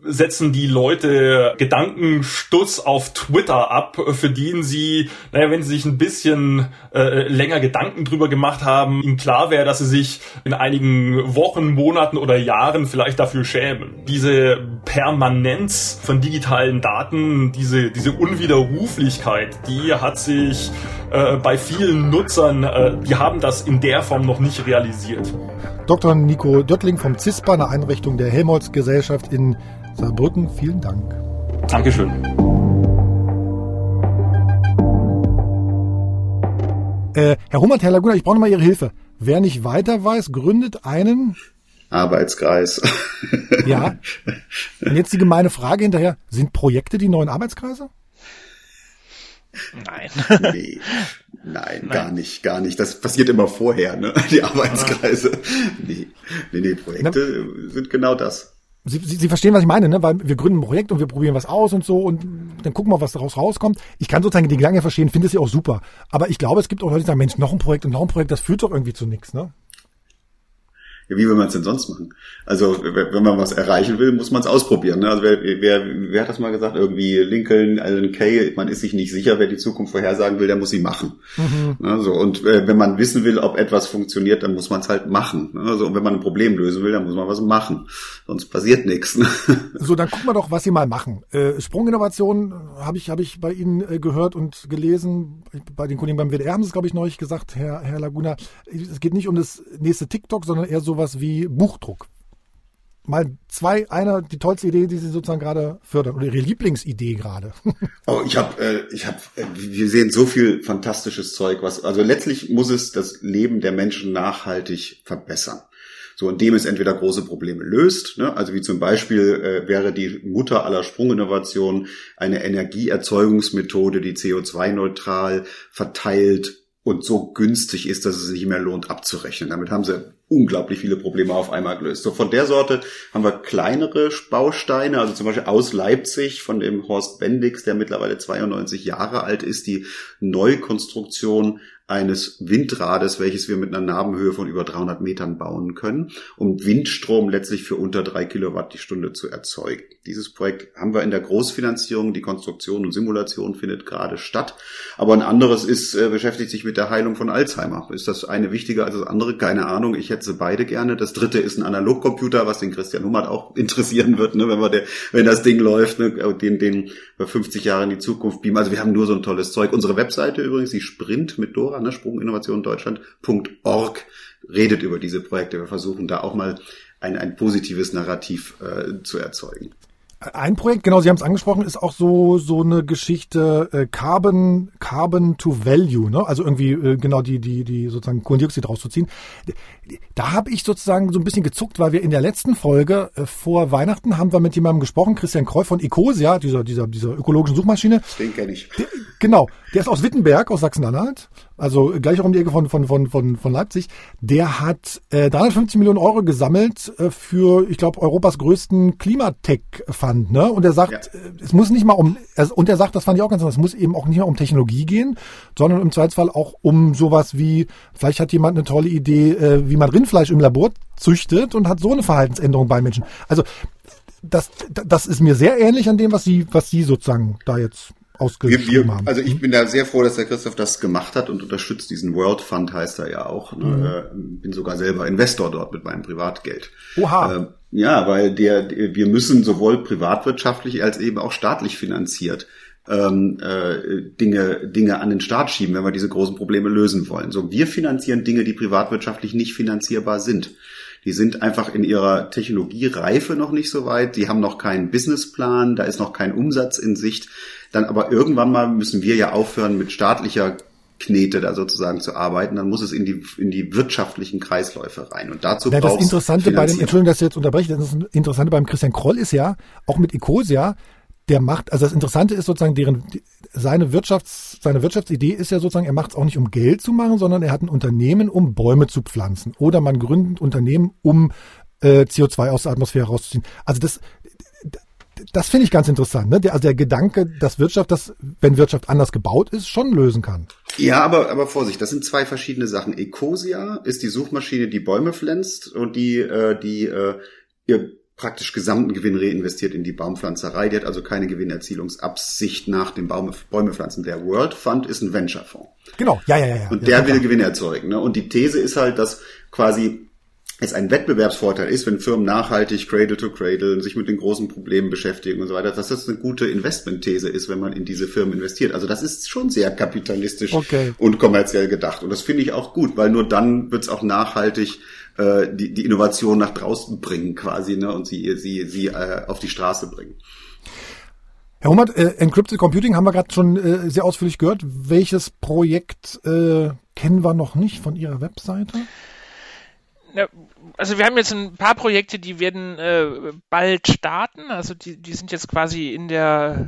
setzen die Leute Gedankenstuss auf Twitter ab, für den sie, naja, wenn sie sich ein bisschen äh, länger Gedanken drüber gemacht haben, ihnen klar wäre, dass sie sich in einigen Wochen, Monaten oder Jahren vielleicht dafür schämen. Diese Permanenz von digitalen Daten, diese, diese Unwiderruflichkeit, die hat sich äh, bei vielen Nutzern, äh, die haben das in der Form noch nicht realisiert. Dr. Nico Döttling vom CISPA, eine Einrichtung der Helmholtz-Gesellschaft in Saarbrücken. Vielen Dank. Dankeschön. Äh, Herr Hummert, Herr Laguna, ich brauche noch mal Ihre Hilfe. Wer nicht weiter weiß, gründet einen Arbeitskreis. ja. Und jetzt die gemeine Frage hinterher. Sind Projekte die neuen Arbeitskreise? Nein. Nee, nein, nein, gar nicht, gar nicht. Das passiert immer vorher, ne? <laughs> Die Arbeitskreise. Nee, nee, nee Projekte Na, sind genau das. Sie, Sie, Sie verstehen, was ich meine, ne? Weil wir gründen ein Projekt und wir probieren was aus und so und dann gucken wir, was daraus rauskommt. Ich kann sozusagen den Gedanken verstehen, finde es ja auch super. Aber ich glaube, es gibt auch Leute, die sagen, Mensch, noch ein Projekt und noch ein Projekt, das führt doch irgendwie zu nichts, ne? Ja, wie will man es denn sonst machen? Also wenn man was erreichen will, muss man es ausprobieren. Ne? Also wer, wer, wer hat das mal gesagt? Irgendwie Lincoln, Alan Kay, man ist sich nicht sicher, wer die Zukunft vorhersagen will, der muss sie machen. Mhm. Ne? So, und äh, wenn man wissen will, ob etwas funktioniert, dann muss man es halt machen. Ne? So, und wenn man ein Problem lösen will, dann muss man was machen. Sonst passiert nichts. Ne? <laughs> So, dann gucken wir doch, was Sie mal machen. Äh, Sprunginnovation habe ich, hab ich bei Ihnen äh, gehört und gelesen. Bei den Kollegen beim WDR haben Sie es, glaube ich, neulich gesagt, Herr, Herr Laguna. Es geht nicht um das nächste TikTok, sondern eher sowas wie Buchdruck. Mal zwei, einer, die tollste Idee, die Sie sozusagen gerade fördern oder Ihre Lieblingsidee gerade. <laughs> Oh, ich habe, äh, ich äh, wir sehen so viel fantastisches Zeug, was, also letztlich muss es das Leben der Menschen nachhaltig verbessern so indem es entweder große Probleme löst, ne? also wie zum Beispiel äh, wäre die Mutter aller Sprunginnovationen eine Energieerzeugungsmethode, die CO2-neutral verteilt und so günstig ist, dass es sich nicht mehr lohnt abzurechnen. Damit haben sie unglaublich viele Probleme auf einmal gelöst. So von der Sorte haben wir kleinere Bausteine, also zum Beispiel aus Leipzig von dem Horst Bendix, der mittlerweile 92 Jahre alt ist, die Neukonstruktion eines Windrades, welches wir mit einer Nabenhöhe von über 300 Metern bauen können, um Windstrom letztlich für unter drei Kilowatt die Stunde zu erzeugen. Dieses Projekt haben wir in der Großfinanzierung, die Konstruktion und Simulation findet gerade statt. Aber ein anderes ist, äh, beschäftigt sich mit der Heilung von Alzheimer. Ist das eine wichtiger als das andere? Keine Ahnung. Ich hätte beide gerne. Das dritte ist ein Analogcomputer, was den Christian Hummert auch <laughs> interessieren wird, ne, wenn wir der, wenn das Ding läuft, ne, den, den wir 50 Jahre in die Zukunft beamen. Also wir haben nur so ein tolles Zeug. Unsere Webseite übrigens, die Sprint mit Dora, ne, Sprunginnovationdeutschland.org redet über diese Projekte. Wir versuchen da auch mal ein, ein positives Narrativ äh, zu erzeugen. Ein Projekt, genau, Sie haben es angesprochen, ist auch so so eine Geschichte äh, Carbon Carbon to Value, ne? Also irgendwie äh, genau die die die sozusagen Kohlendioxid rauszuziehen. Da habe ich sozusagen so ein bisschen gezuckt, weil wir in der letzten Folge äh, vor Weihnachten haben wir mit jemandem gesprochen, Christian Kreuf von Ecosia, dieser dieser dieser ökologischen Suchmaschine. Den kenne ich. Der, genau, der ist aus Wittenberg, aus Sachsen-Anhalt, also gleich auch um die Ecke von von von von, von Leipzig. Der hat äh, 350 Millionen Euro gesammelt äh, für, ich glaube, Europas größten Klimatech-Fund. Ne? Und er sagt, ja. Äh, es muss nicht mal um, und er sagt, das fand ich auch ganz interessant, es muss eben auch nicht mehr um Technologie gehen, sondern im Zweifelsfall auch um sowas wie, vielleicht hat jemand eine tolle Idee, äh, wie man Rindfleisch im Labor züchtet und hat so eine Verhaltensänderung bei Menschen. Also das, das ist mir sehr ähnlich an dem, was Sie, was Sie sozusagen da jetzt ausgeschrieben haben. Also ich mhm. bin da sehr froh, dass der Christoph das gemacht hat und unterstützt diesen World Fund, heißt er ja auch. Ne? Mhm. Äh, bin sogar selber Investor dort mit meinem Privatgeld. Oha. Äh, ja, weil der, wir müssen sowohl privatwirtschaftlich als eben auch staatlich finanziert ähm, äh, Dinge, Dinge an den Staat schieben, wenn wir diese großen Probleme lösen wollen. So, wir finanzieren Dinge, die privatwirtschaftlich nicht finanzierbar sind. Die sind einfach in ihrer Technologiereife noch nicht so weit. Die haben noch keinen Businessplan. Da ist noch kein Umsatz in Sicht. Dann aber irgendwann mal müssen wir ja aufhören mit staatlicher Knete da sozusagen zu arbeiten, dann muss es in die, in die wirtschaftlichen Kreisläufe rein. Und dazu ja, das Interessante bei dem, Entschuldigung, dass ich jetzt unterbreche, das Interessante beim Christian Kroll ist ja, auch mit Ecosia, der macht, also das Interessante ist sozusagen deren, seine Wirtschafts, seine Wirtschaftsidee ist ja sozusagen, er macht es auch nicht um Geld zu machen, sondern er hat ein Unternehmen, um Bäume zu pflanzen. Oder man gründet Unternehmen, um äh, CO2 aus der Atmosphäre rauszuziehen. Also das, das finde ich ganz interessant. Ne? Der, also der Gedanke, dass Wirtschaft, das, wenn Wirtschaft anders gebaut ist, schon lösen kann. Ja, aber, aber Vorsicht, das sind zwei verschiedene Sachen. Ecosia ist die Suchmaschine, die Bäume pflanzt und die, äh, die äh, ihr praktisch gesamten Gewinn reinvestiert in die Baumpflanzerei. Die hat also keine Gewinnerzielungsabsicht nach dem Baume, Bäume pflanzen. Der World Fund ist ein Venture-Fonds. Genau, ja, ja, ja. Und ja, der will Gewinn erzeugen. Ne? Und die These ist halt, dass quasi es ein Wettbewerbsvorteil ist, wenn Firmen nachhaltig Cradle to Cradle sich mit den großen Problemen beschäftigen und so weiter, dass das eine gute Investmentthese ist, wenn man in diese Firmen investiert. Also das ist schon sehr kapitalistisch okay. und kommerziell gedacht. Und das finde ich auch gut, weil nur dann wird es auch nachhaltig äh, die, die Innovation nach draußen bringen quasi ne, und sie, sie, sie äh, auf die Straße bringen. Herr Hummert, äh, Encrypted Computing haben wir gerade schon äh, sehr ausführlich gehört. Welches Projekt äh, kennen wir noch nicht von Ihrer Webseite? Ja, also wir haben jetzt ein paar Projekte, die werden äh, bald starten. Also die, die sind jetzt quasi in der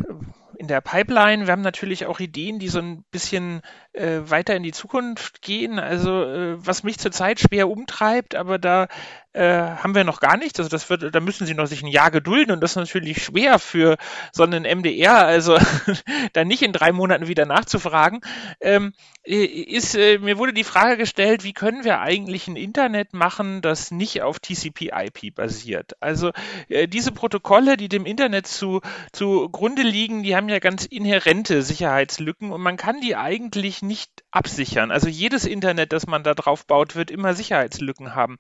in der Pipeline. Wir haben natürlich auch Ideen, die so ein bisschen äh, weiter in die Zukunft gehen. Also äh, was mich zurzeit schwer umtreibt, aber da äh, haben wir noch gar nichts. Also das wird, da müssen sie noch sich ein Jahr gedulden und das ist natürlich schwer für so einen MDR, also <laughs> da nicht in drei Monaten wieder nachzufragen. Ähm, ist, äh, mir wurde die Frage gestellt, wie können wir eigentlich ein Internet machen, das nicht auf TCP/IP basiert? Also äh, diese Protokolle, die dem Internet zu zugrunde liegen, die haben ja ganz inhärente Sicherheitslücken und man kann die eigentlich nicht absichern. Also jedes Internet, das man da drauf baut, wird immer Sicherheitslücken haben.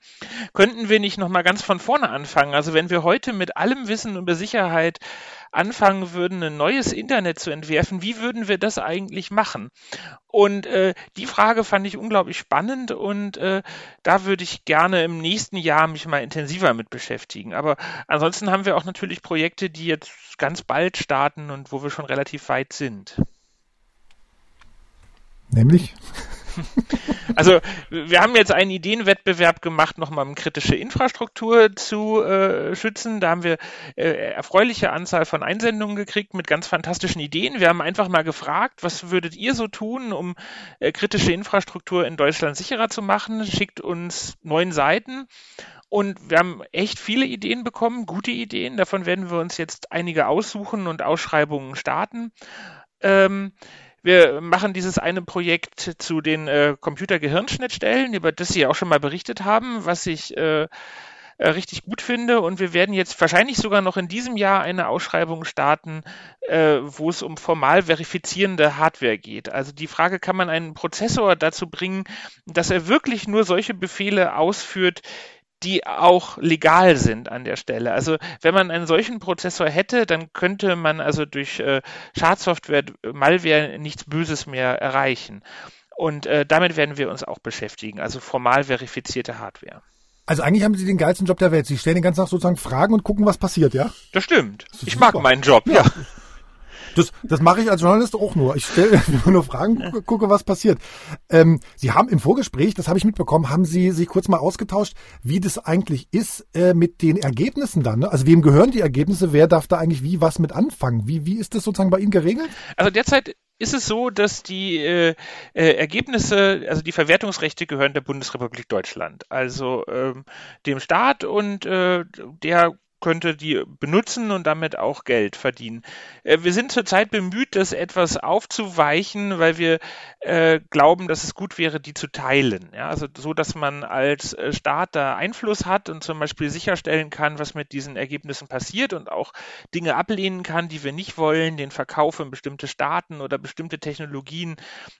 Könnten wir nicht noch mal ganz von vorne anfangen? Also wenn wir heute mit allem Wissen über Sicherheit anfangen würden, ein neues Internet zu entwerfen, wie würden wir das eigentlich machen? Und äh, die Frage fand ich unglaublich spannend und äh, da würde ich gerne im nächsten Jahr mich mal intensiver mit beschäftigen. Aber ansonsten haben wir auch natürlich Projekte, die jetzt ganz bald starten und wo wir schon relativ weit sind. Nämlich? <laughs> Also wir haben jetzt einen Ideenwettbewerb gemacht, nochmal um kritische Infrastruktur zu äh, schützen. Da haben wir äh, erfreuliche Anzahl von Einsendungen gekriegt mit ganz fantastischen Ideen. Wir haben einfach mal gefragt, was würdet ihr so tun, um äh, kritische Infrastruktur in Deutschland sicherer zu machen? Schickt uns neun Seiten. Und wir haben echt viele Ideen bekommen, gute Ideen. Davon werden wir uns jetzt einige aussuchen und Ausschreibungen starten. Ähm, wir machen dieses eine Projekt zu den äh, Computer-Gehirnschnittstellen, über das Sie auch schon mal berichtet haben, was ich äh, äh, richtig gut finde. Und wir werden jetzt wahrscheinlich sogar noch in diesem Jahr eine Ausschreibung starten, äh, wo es um formal verifizierende Hardware geht. Also die Frage, kann man einen Prozessor dazu bringen, dass er wirklich nur solche Befehle ausführt, die auch legal sind an der Stelle. Also wenn man einen solchen Prozessor hätte, dann könnte man also durch äh, Schadsoftware, Malware nichts Böses mehr erreichen. Und äh, damit werden wir uns auch beschäftigen, also formal verifizierte Hardware. Also eigentlich haben Sie den geilsten Job der Welt. Sie stellen den ganzen Tag sozusagen Fragen und gucken, was passiert, ja? Das stimmt. Das ich super. mag meinen Job, ja. ja. Das, das mache ich als Journalist auch nur. Ich stelle <laughs> nur Fragen, gucke, was passiert. Ähm, Sie haben im Vorgespräch, das habe ich mitbekommen, haben Sie sich kurz mal ausgetauscht, wie das eigentlich ist äh, mit den Ergebnissen dann. Ne? Also wem gehören die Ergebnisse? Wer darf da eigentlich wie was mit anfangen? Wie, wie ist das sozusagen bei Ihnen geregelt? Also derzeit ist es so, dass die äh, äh, Ergebnisse, also die Verwertungsrechte gehören der Bundesrepublik Deutschland, also ähm, dem Staat und äh, der könnte die benutzen und damit auch Geld verdienen. Äh, wir sind zurzeit bemüht, das etwas aufzuweichen, weil wir äh, glauben, dass es gut wäre, die zu teilen. Ja, also so, dass man als äh, Staat da Einfluss hat und zum Beispiel sicherstellen kann, was mit diesen Ergebnissen passiert und auch Dinge ablehnen kann, die wir nicht wollen, den Verkauf in bestimmte Staaten oder bestimmte Technologien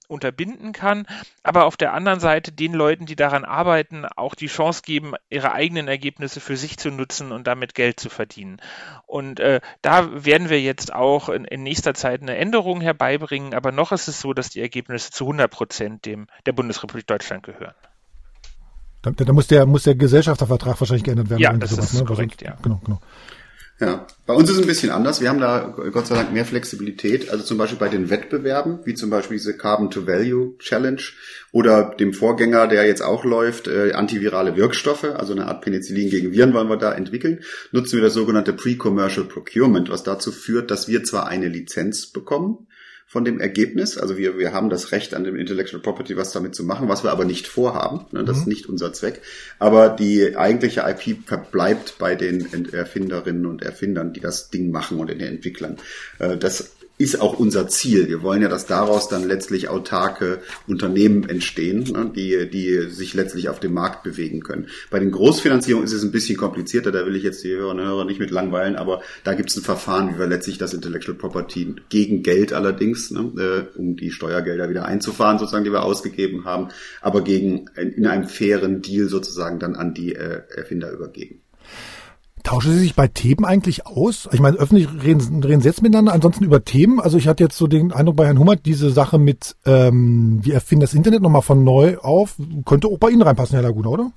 unterbinden kann. Aber auf der anderen Seite den Leuten, die daran arbeiten, auch die Chance geben, ihre eigenen Ergebnisse für sich zu nutzen und damit Geld Geld zu verdienen. Und äh, da werden wir jetzt auch in, in, nächster Zeit eine Änderung herbeibringen, aber noch ist es so, dass die Ergebnisse zu 100 Prozent dem der Bundesrepublik Deutschland gehören. Da, da, muss der muss der Gesellschaftervertrag wahrscheinlich geändert werden. Ja, das sowas, ist ne? korrekt, ja. Genau, genau. Ja, bei uns ist es ein bisschen anders. Wir haben da Gott sei Dank mehr Flexibilität. Also zum Beispiel bei den Wettbewerben, wie zum Beispiel diese Carbon to Value Challenge oder dem Vorgänger, der jetzt auch läuft, äh, antivirale Wirkstoffe, also eine Art Penicillin gegen Viren wollen wir da entwickeln, nutzen wir das sogenannte Pre-Commercial Procurement, was dazu führt, dass wir zwar eine Lizenz bekommen, von dem Ergebnis. Also wir, wir haben das Recht an dem Intellectual Property was damit zu machen, was wir aber nicht vorhaben. Ne? Das mhm. ist nicht unser Zweck. Aber die eigentliche IP verbleibt bei den Erfinderinnen und Erfindern, die das Ding machen und den Entwicklern. Äh, das ist auch unser Ziel. Wir wollen ja, dass daraus dann letztlich autarke Unternehmen entstehen, ne, die, die sich letztlich auf dem Markt bewegen können. Bei den Großfinanzierungen ist es ein bisschen komplizierter, da will ich jetzt die Hörerinnen und Hörer nicht mit langweilen, aber da gibt es ein Verfahren, wie wir letztlich das Intellectual Property gegen Geld allerdings, ne, äh, um die Steuergelder wieder einzufahren, sozusagen, die wir ausgegeben haben, aber gegen in einem fairen Deal sozusagen dann an die äh, Erfinder übergeben. Tauschen Sie sich bei Themen eigentlich aus? Ich meine, öffentlich reden, reden Sie jetzt miteinander, ansonsten über Themen. Also ich hatte jetzt so den Eindruck bei Herrn Hummert, diese Sache mit, ähm, wir erfinden das Internet nochmal von neu auf, könnte auch bei Ihnen reinpassen, Herr Laguna, oder?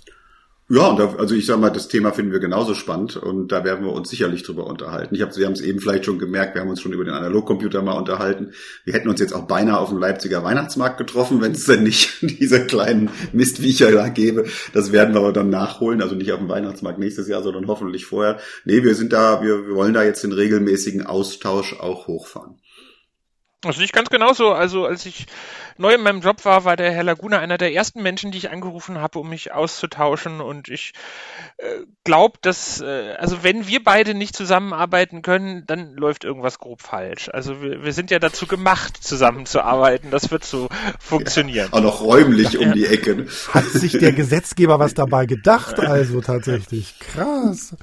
Ja, da, also ich sag mal, das Thema finden wir genauso spannend und da werden wir uns sicherlich drüber unterhalten. Ich habe, Sie haben es eben vielleicht schon gemerkt, wir haben uns schon über den Analogcomputer mal unterhalten. Wir hätten uns jetzt auch beinahe auf dem Leipziger Weihnachtsmarkt getroffen, wenn es denn nicht <laughs> diese kleinen Mistviecher da gäbe. Das werden wir aber dann nachholen, also nicht auf dem Weihnachtsmarkt nächstes Jahr, sondern hoffentlich vorher. Nee, wir sind da, wir, wir wollen da jetzt den regelmäßigen Austausch auch hochfahren. Das sehe ich ganz genauso. Also als ich neu in meinem Job war, war der Herr Laguna einer der ersten Menschen, die ich angerufen habe, um mich auszutauschen. Und ich äh, glaube, dass, äh, also wenn wir beide nicht zusammenarbeiten können, dann läuft irgendwas grob falsch. Also wir, wir sind ja dazu gemacht, zusammenzuarbeiten. Das wird so funktionieren. Ja, auch noch räumlich um die Ecke. Hat sich der Gesetzgeber was dabei gedacht? Also tatsächlich krass.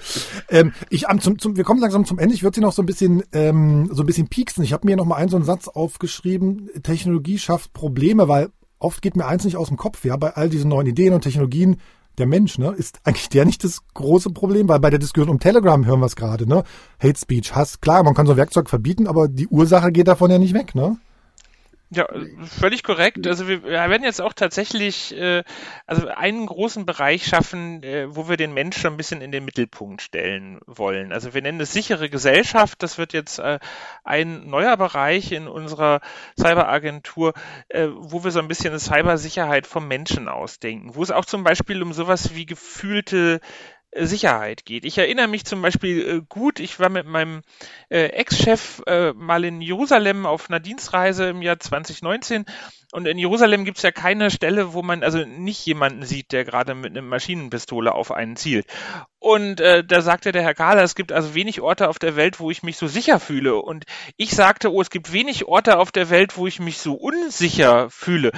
Ähm, ich am zum, zum, wir kommen langsam zum Ende. Ich würde Sie noch so ein bisschen ähm, so ein bisschen pieksen. Ich habe mir noch mal einen so einen Satz aufgeschrieben, Technologie schafft Probleme, weil oft geht mir eins nicht aus dem Kopf, ja, bei all diesen neuen Ideen und Technologien, der Mensch, ne, ist eigentlich der nicht das große Problem, weil bei der Diskussion um Telegram hören wir es gerade, ne? Hate Speech, Hass, klar, man kann so ein Werkzeug verbieten, aber die Ursache geht davon ja nicht weg, ne? Ja, völlig korrekt. Also wir, wir werden jetzt auch tatsächlich äh, also einen großen Bereich schaffen, äh, wo wir den Menschen ein bisschen in den Mittelpunkt stellen wollen. Also wir nennen es sichere Gesellschaft. Das wird jetzt äh, ein neuer Bereich in unserer Cyberagentur, äh, wo wir so ein bisschen Cybersicherheit vom Menschen ausdenken, wo es auch zum Beispiel um sowas wie gefühlte Sicherheit geht. Ich erinnere mich zum Beispiel äh, gut, ich war mit meinem äh, Ex-Chef äh, mal in Jerusalem auf einer Dienstreise im Jahr 2019 und in Jerusalem gibt es ja keine Stelle, wo man also nicht jemanden sieht, der gerade mit einer Maschinenpistole auf einen zielt. Und äh, da sagte der Herr Kahler, es gibt also wenig Orte auf der Welt, wo ich mich so sicher fühle. Und ich sagte, oh, es gibt wenig Orte auf der Welt, wo ich mich so unsicher fühle.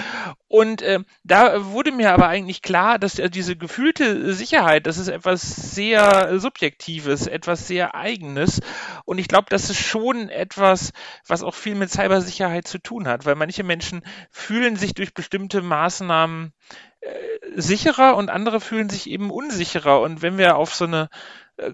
Und äh, da wurde mir aber eigentlich klar, dass äh, diese gefühlte Sicherheit, das ist etwas sehr Subjektives, etwas sehr Eigenes. Und ich glaube, das ist schon etwas, was auch viel mit Cybersicherheit zu tun hat, weil manche Menschen fühlen sich durch bestimmte Maßnahmen äh, sicherer und andere fühlen sich eben unsicherer. Und wenn wir auf so eine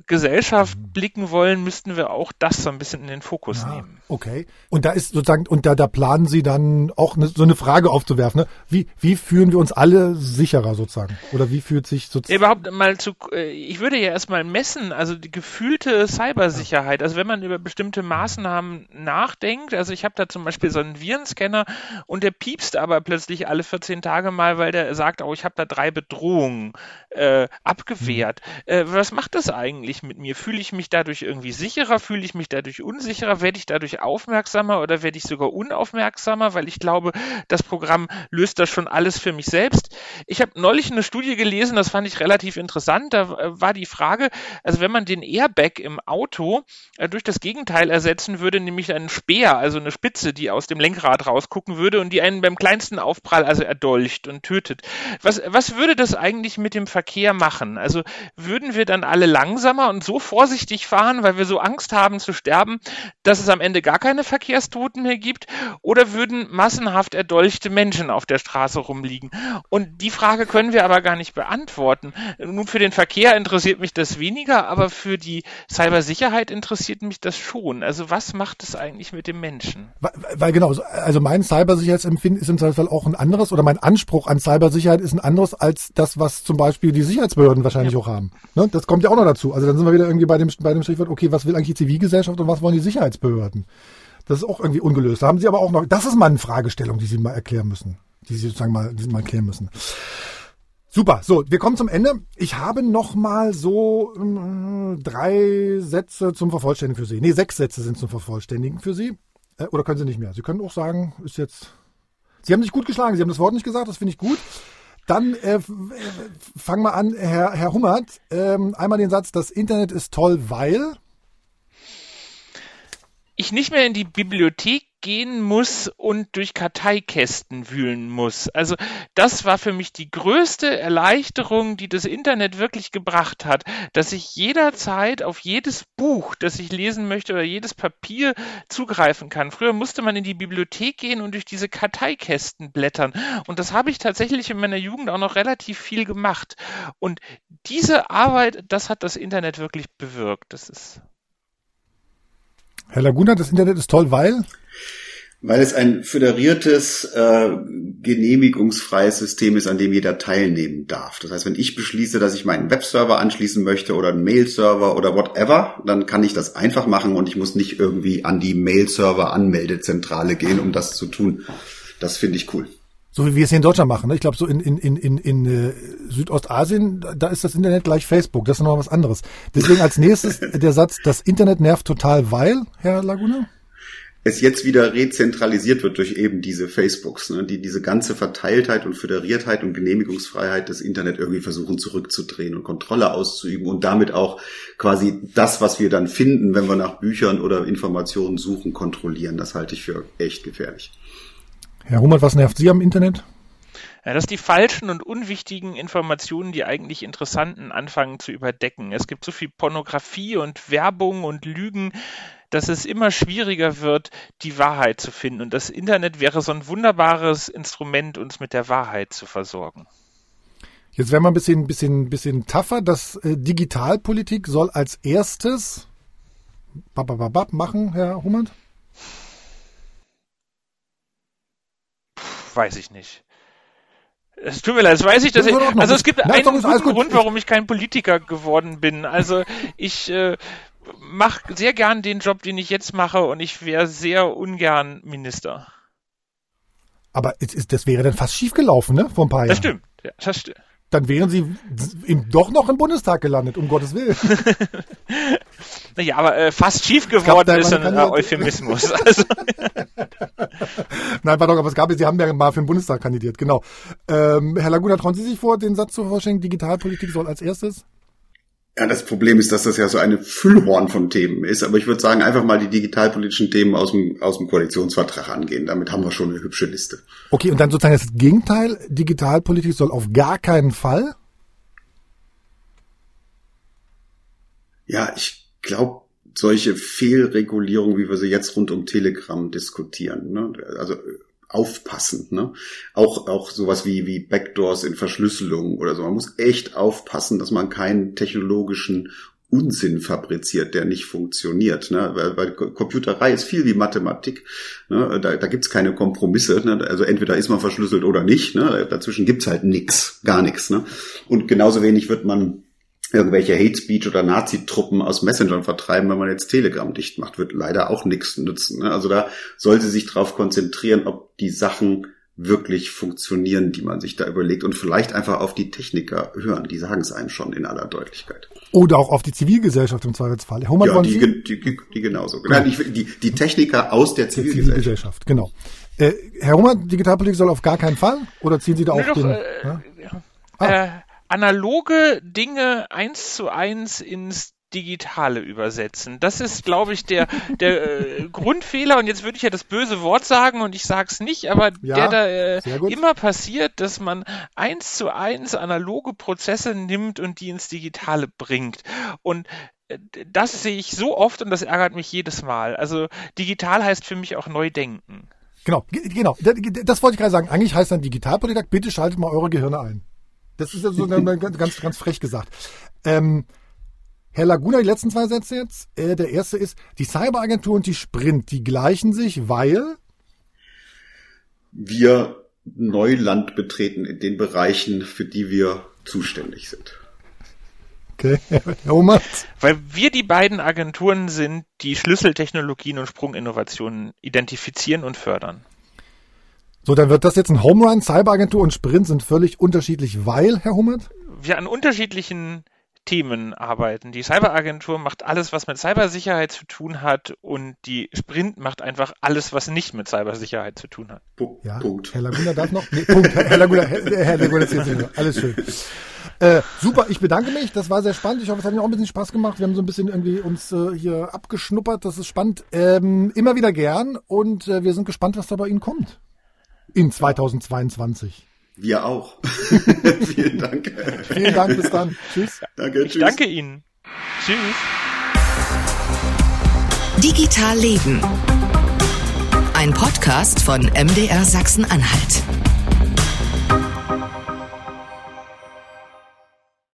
Gesellschaft mhm. blicken wollen, müssten wir auch das so ein bisschen in den Fokus ja, nehmen. Okay. Und da ist sozusagen, und da, da planen Sie dann auch eine, so eine Frage aufzuwerfen, ne? Wie, wie fühlen wir uns alle sicherer sozusagen? Oder wie fühlt sich sozusagen. Überhaupt mal zu, äh, ich würde ja erstmal messen, also die gefühlte Cybersicherheit, also wenn man über bestimmte Maßnahmen nachdenkt, also ich habe da zum Beispiel so einen Virenscanner und der piepst aber plötzlich alle 14 Tage mal, weil der sagt, oh, ich habe da drei Bedrohungen äh, abgewehrt. Mhm. Äh, was macht das eigentlich? eigentlich mit mir? Fühle ich mich dadurch irgendwie sicherer? Fühle ich mich dadurch unsicherer? Werde ich dadurch aufmerksamer oder werde ich sogar unaufmerksamer? Weil ich glaube, das Programm löst das schon alles für mich selbst. Ich habe neulich eine Studie gelesen, das fand ich relativ interessant. Da äh, war die Frage, also wenn man den Airbag im Auto äh, durch das Gegenteil ersetzen würde, nämlich einen Speer, also eine Spitze, die aus dem Lenkrad rausgucken würde und die einen beim kleinsten Aufprall also erdolcht und tötet. Was, was würde das eigentlich mit dem Verkehr machen? Also würden wir dann alle langsam langsamer und so vorsichtig fahren, weil wir so Angst haben zu sterben, dass es am Ende gar keine Verkehrstoten mehr gibt? Oder würden massenhaft erdolchte Menschen auf der Straße rumliegen? Und die Frage können wir aber gar nicht beantworten. Nun, für den Verkehr interessiert mich das weniger, aber für die Cybersicherheit interessiert mich das schon. Also was macht es eigentlich mit dem Menschen? Weil, weil genau, also mein Cybersicherheitsempfinden ist im Zweifelsfall auch ein anderes oder mein Anspruch an Cybersicherheit ist ein anderes als das, was zum Beispiel die Sicherheitsbehörden wahrscheinlich ja. auch haben. Ne? Das kommt ja auch noch dazu. Also dann sind wir wieder irgendwie bei dem, bei dem Stichwort, okay, was will eigentlich die Zivilgesellschaft und was wollen die Sicherheitsbehörden? Das ist auch irgendwie ungelöst. Da haben Sie aber auch noch, das ist mal eine Fragestellung, die Sie mal erklären müssen, die Sie sozusagen mal, die Sie mal erklären müssen. Super, so, wir kommen zum Ende. Ich habe noch mal so äh, drei Sätze zum Vervollständigen für Sie. Nee, sechs Sätze sind zum Vervollständigen für Sie. Äh, oder können Sie nicht mehr? Sie können auch sagen, ist jetzt... Sie haben sich gut geschlagen, Sie haben das Wort nicht gesagt, das finde ich gut. Dann äh, fangen wir an, Herr, Herr Hummert. Ähm, einmal den Satz, das Internet ist toll, weil ich nicht mehr in die Bibliothek gehen muss und durch Karteikästen wühlen muss. Also das war für mich die größte Erleichterung, die das Internet wirklich gebracht hat, dass ich jederzeit auf jedes Buch, das ich lesen möchte oder jedes Papier zugreifen kann. Früher musste man in die Bibliothek gehen und durch diese Karteikästen blättern. Und das habe ich tatsächlich in meiner Jugend auch noch relativ viel gemacht. Und diese Arbeit, das hat das Internet wirklich bewirkt. Das ist Herr Laguna, das Internet ist toll, weil? Weil es ein föderiertes, äh, genehmigungsfreies System ist, an dem jeder teilnehmen darf. Das heißt, wenn ich beschließe, dass ich meinen Webserver anschließen möchte oder einen Mail-Server oder whatever, dann kann ich das einfach machen und ich muss nicht irgendwie an die Mail-Server-Anmeldezentrale gehen, um das zu tun. Das finde ich cool. So wie wir es hier in Deutschland machen. Ne? Ich glaube, so in, in, in, in, in äh, Südostasien, da ist das Internet gleich Facebook. Das ist noch was anderes. Deswegen als nächstes <laughs> der Satz, das Internet nervt total, weil, Herr Laguna? es jetzt wieder rezentralisiert wird durch eben diese Facebooks, ne, die diese ganze Verteiltheit und Föderiertheit und Genehmigungsfreiheit des Internet irgendwie versuchen zurückzudrehen und Kontrolle auszuüben und damit auch quasi das, was wir dann finden, wenn wir nach Büchern oder Informationen suchen, kontrollieren. Das halte ich für echt gefährlich. Herr Hummert, was nervt Sie am Internet? Ja, dass die falschen und unwichtigen Informationen, die eigentlich interessanten, anfangen zu überdecken. Es gibt so viel Pornografie und Werbung und Lügen, dass es immer schwieriger wird, die Wahrheit zu finden. Und das Internet wäre so ein wunderbares Instrument, uns mit der Wahrheit zu versorgen. Jetzt werden wir ein bisschen, bisschen, bisschen tougher. Das äh, Digitalpolitik soll als erstes babababab machen, Herr Hummert? Weiß ich nicht. Es tut mir leid, das weiß ich, dass ich, also es gibt einen guten Grund, warum ich kein Politiker geworden bin. Also ich äh, mache sehr gern den Job, den ich jetzt mache und ich wäre sehr ungern Minister. Aber das wäre dann fast schief gelaufen, ne? Vor ein paar Jahren. Das stimmt. Ja, das stimmt. Dann wären Sie doch noch im Bundestag gelandet, um Gottes Willen. <laughs> naja, aber äh, fast schief geworden ist ein äh, Euphemismus. <laughs> Also. Nein, pardon, aber es gab, Sie haben ja mal für den Bundestag kandidiert, genau. Ähm, Herr Laguna, trauen Sie sich vor, den Satz zu verstehen, Digitalpolitik soll als erstes? Ja, das Problem ist, dass das ja so eine Füllhorn von Themen ist. Aber ich würde sagen, einfach mal die digitalpolitischen Themen aus dem, aus dem Koalitionsvertrag angehen. Damit haben wir schon eine hübsche Liste. Okay, und dann sozusagen das Gegenteil. Digitalpolitik soll auf gar keinen Fall? Ja, ich glaube, solche Fehlregulierungen, wie wir sie jetzt rund um Telegram diskutieren, ne? also aufpassen. Ne? Auch, auch sowas wie, wie Backdoors in Verschlüsselung oder so. Man muss echt aufpassen, dass man keinen technologischen Unsinn fabriziert, der nicht funktioniert. Ne? Weil, weil Computerei ist viel wie Mathematik. Ne? Da, da gibt's keine Kompromisse. Ne? Also entweder ist man verschlüsselt oder nicht. Ne? Dazwischen gibt's halt nix, gar nichts. Ne? Und genauso wenig wird man irgendwelche Hate Speech oder Nazi-Truppen aus Messenger vertreiben, wenn man jetzt Telegram dicht macht, wird leider auch nichts nützen. Ne? Also da sollte sich darauf konzentrieren, ob die Sachen wirklich funktionieren, die man sich da überlegt und vielleicht einfach auf die Techniker hören. Die sagen es einem schon in aller Deutlichkeit. Oder auch auf die Zivilgesellschaft im Zweifelsfall. Herr ja, die, die, die, die genauso. Ja. Die, die, die Techniker aus der Zivilgesellschaft. Zivilgesellschaft genau. Äh, Herr Hummer, Digitalpolitik soll auf gar keinen Fall? Oder ziehen Sie da nee, auch doch, den... Äh, ja? Ah. Äh, analoge Dinge eins zu eins ins Digitale übersetzen. Das ist, glaube ich, der, der äh, <laughs> Grundfehler. Und jetzt würde ich ja das böse Wort sagen und ich sage es nicht, aber ja, der da äh, immer passiert, dass man eins zu eins analoge Prozesse nimmt und die ins Digitale bringt. Und äh, das sehe ich so oft und das ärgert mich jedes Mal. Also digital heißt für mich auch neu denken. Genau, genau. Das wollte ich gerade sagen. Eigentlich heißt dann Digitalpolitik, bitte schaltet mal eure Gehirne ein. Das ist ja so ganz, ganz frech gesagt. Ähm, Herr Laguna, die letzten zwei Sätze jetzt. Äh, der erste ist, die Cyberagentur und die Sprint, die gleichen sich, weil wir Neuland betreten in den Bereichen, für die wir zuständig sind. Okay, <laughs> Herr Omat. Weil wir die beiden Agenturen sind, die Schlüsseltechnologien und Sprunginnovationen identifizieren und fördern. So, dann wird das jetzt ein Home Run. Cyberagentur und Sprint sind völlig unterschiedlich, weil, Herr Hummert? Wir an unterschiedlichen Themen arbeiten. Die Cyberagentur macht alles, was mit Cybersicherheit zu tun hat und die Sprint macht einfach alles, was nicht mit Cybersicherheit zu tun hat. Ja, Punkt. Herr Laguna darf noch? Nee, Punkt. Herr Laguna, Herr, Herr Laguna ist jetzt Alles schön. Äh, super, ich bedanke mich. Das war sehr spannend. Ich hoffe, es hat mir auch ein bisschen Spaß gemacht. Wir haben so ein bisschen irgendwie uns äh, hier abgeschnuppert. Das ist spannend. Ähm, immer wieder gern und äh, wir sind gespannt, was da bei Ihnen kommt in 2022. Wir auch. <laughs> Vielen Dank. Vielen Dank, bis dann. Tschüss. Danke, tschüss. Ich danke Ihnen. Tschüss. Digital Leben. Ein Podcast von MDR Sachsen-Anhalt.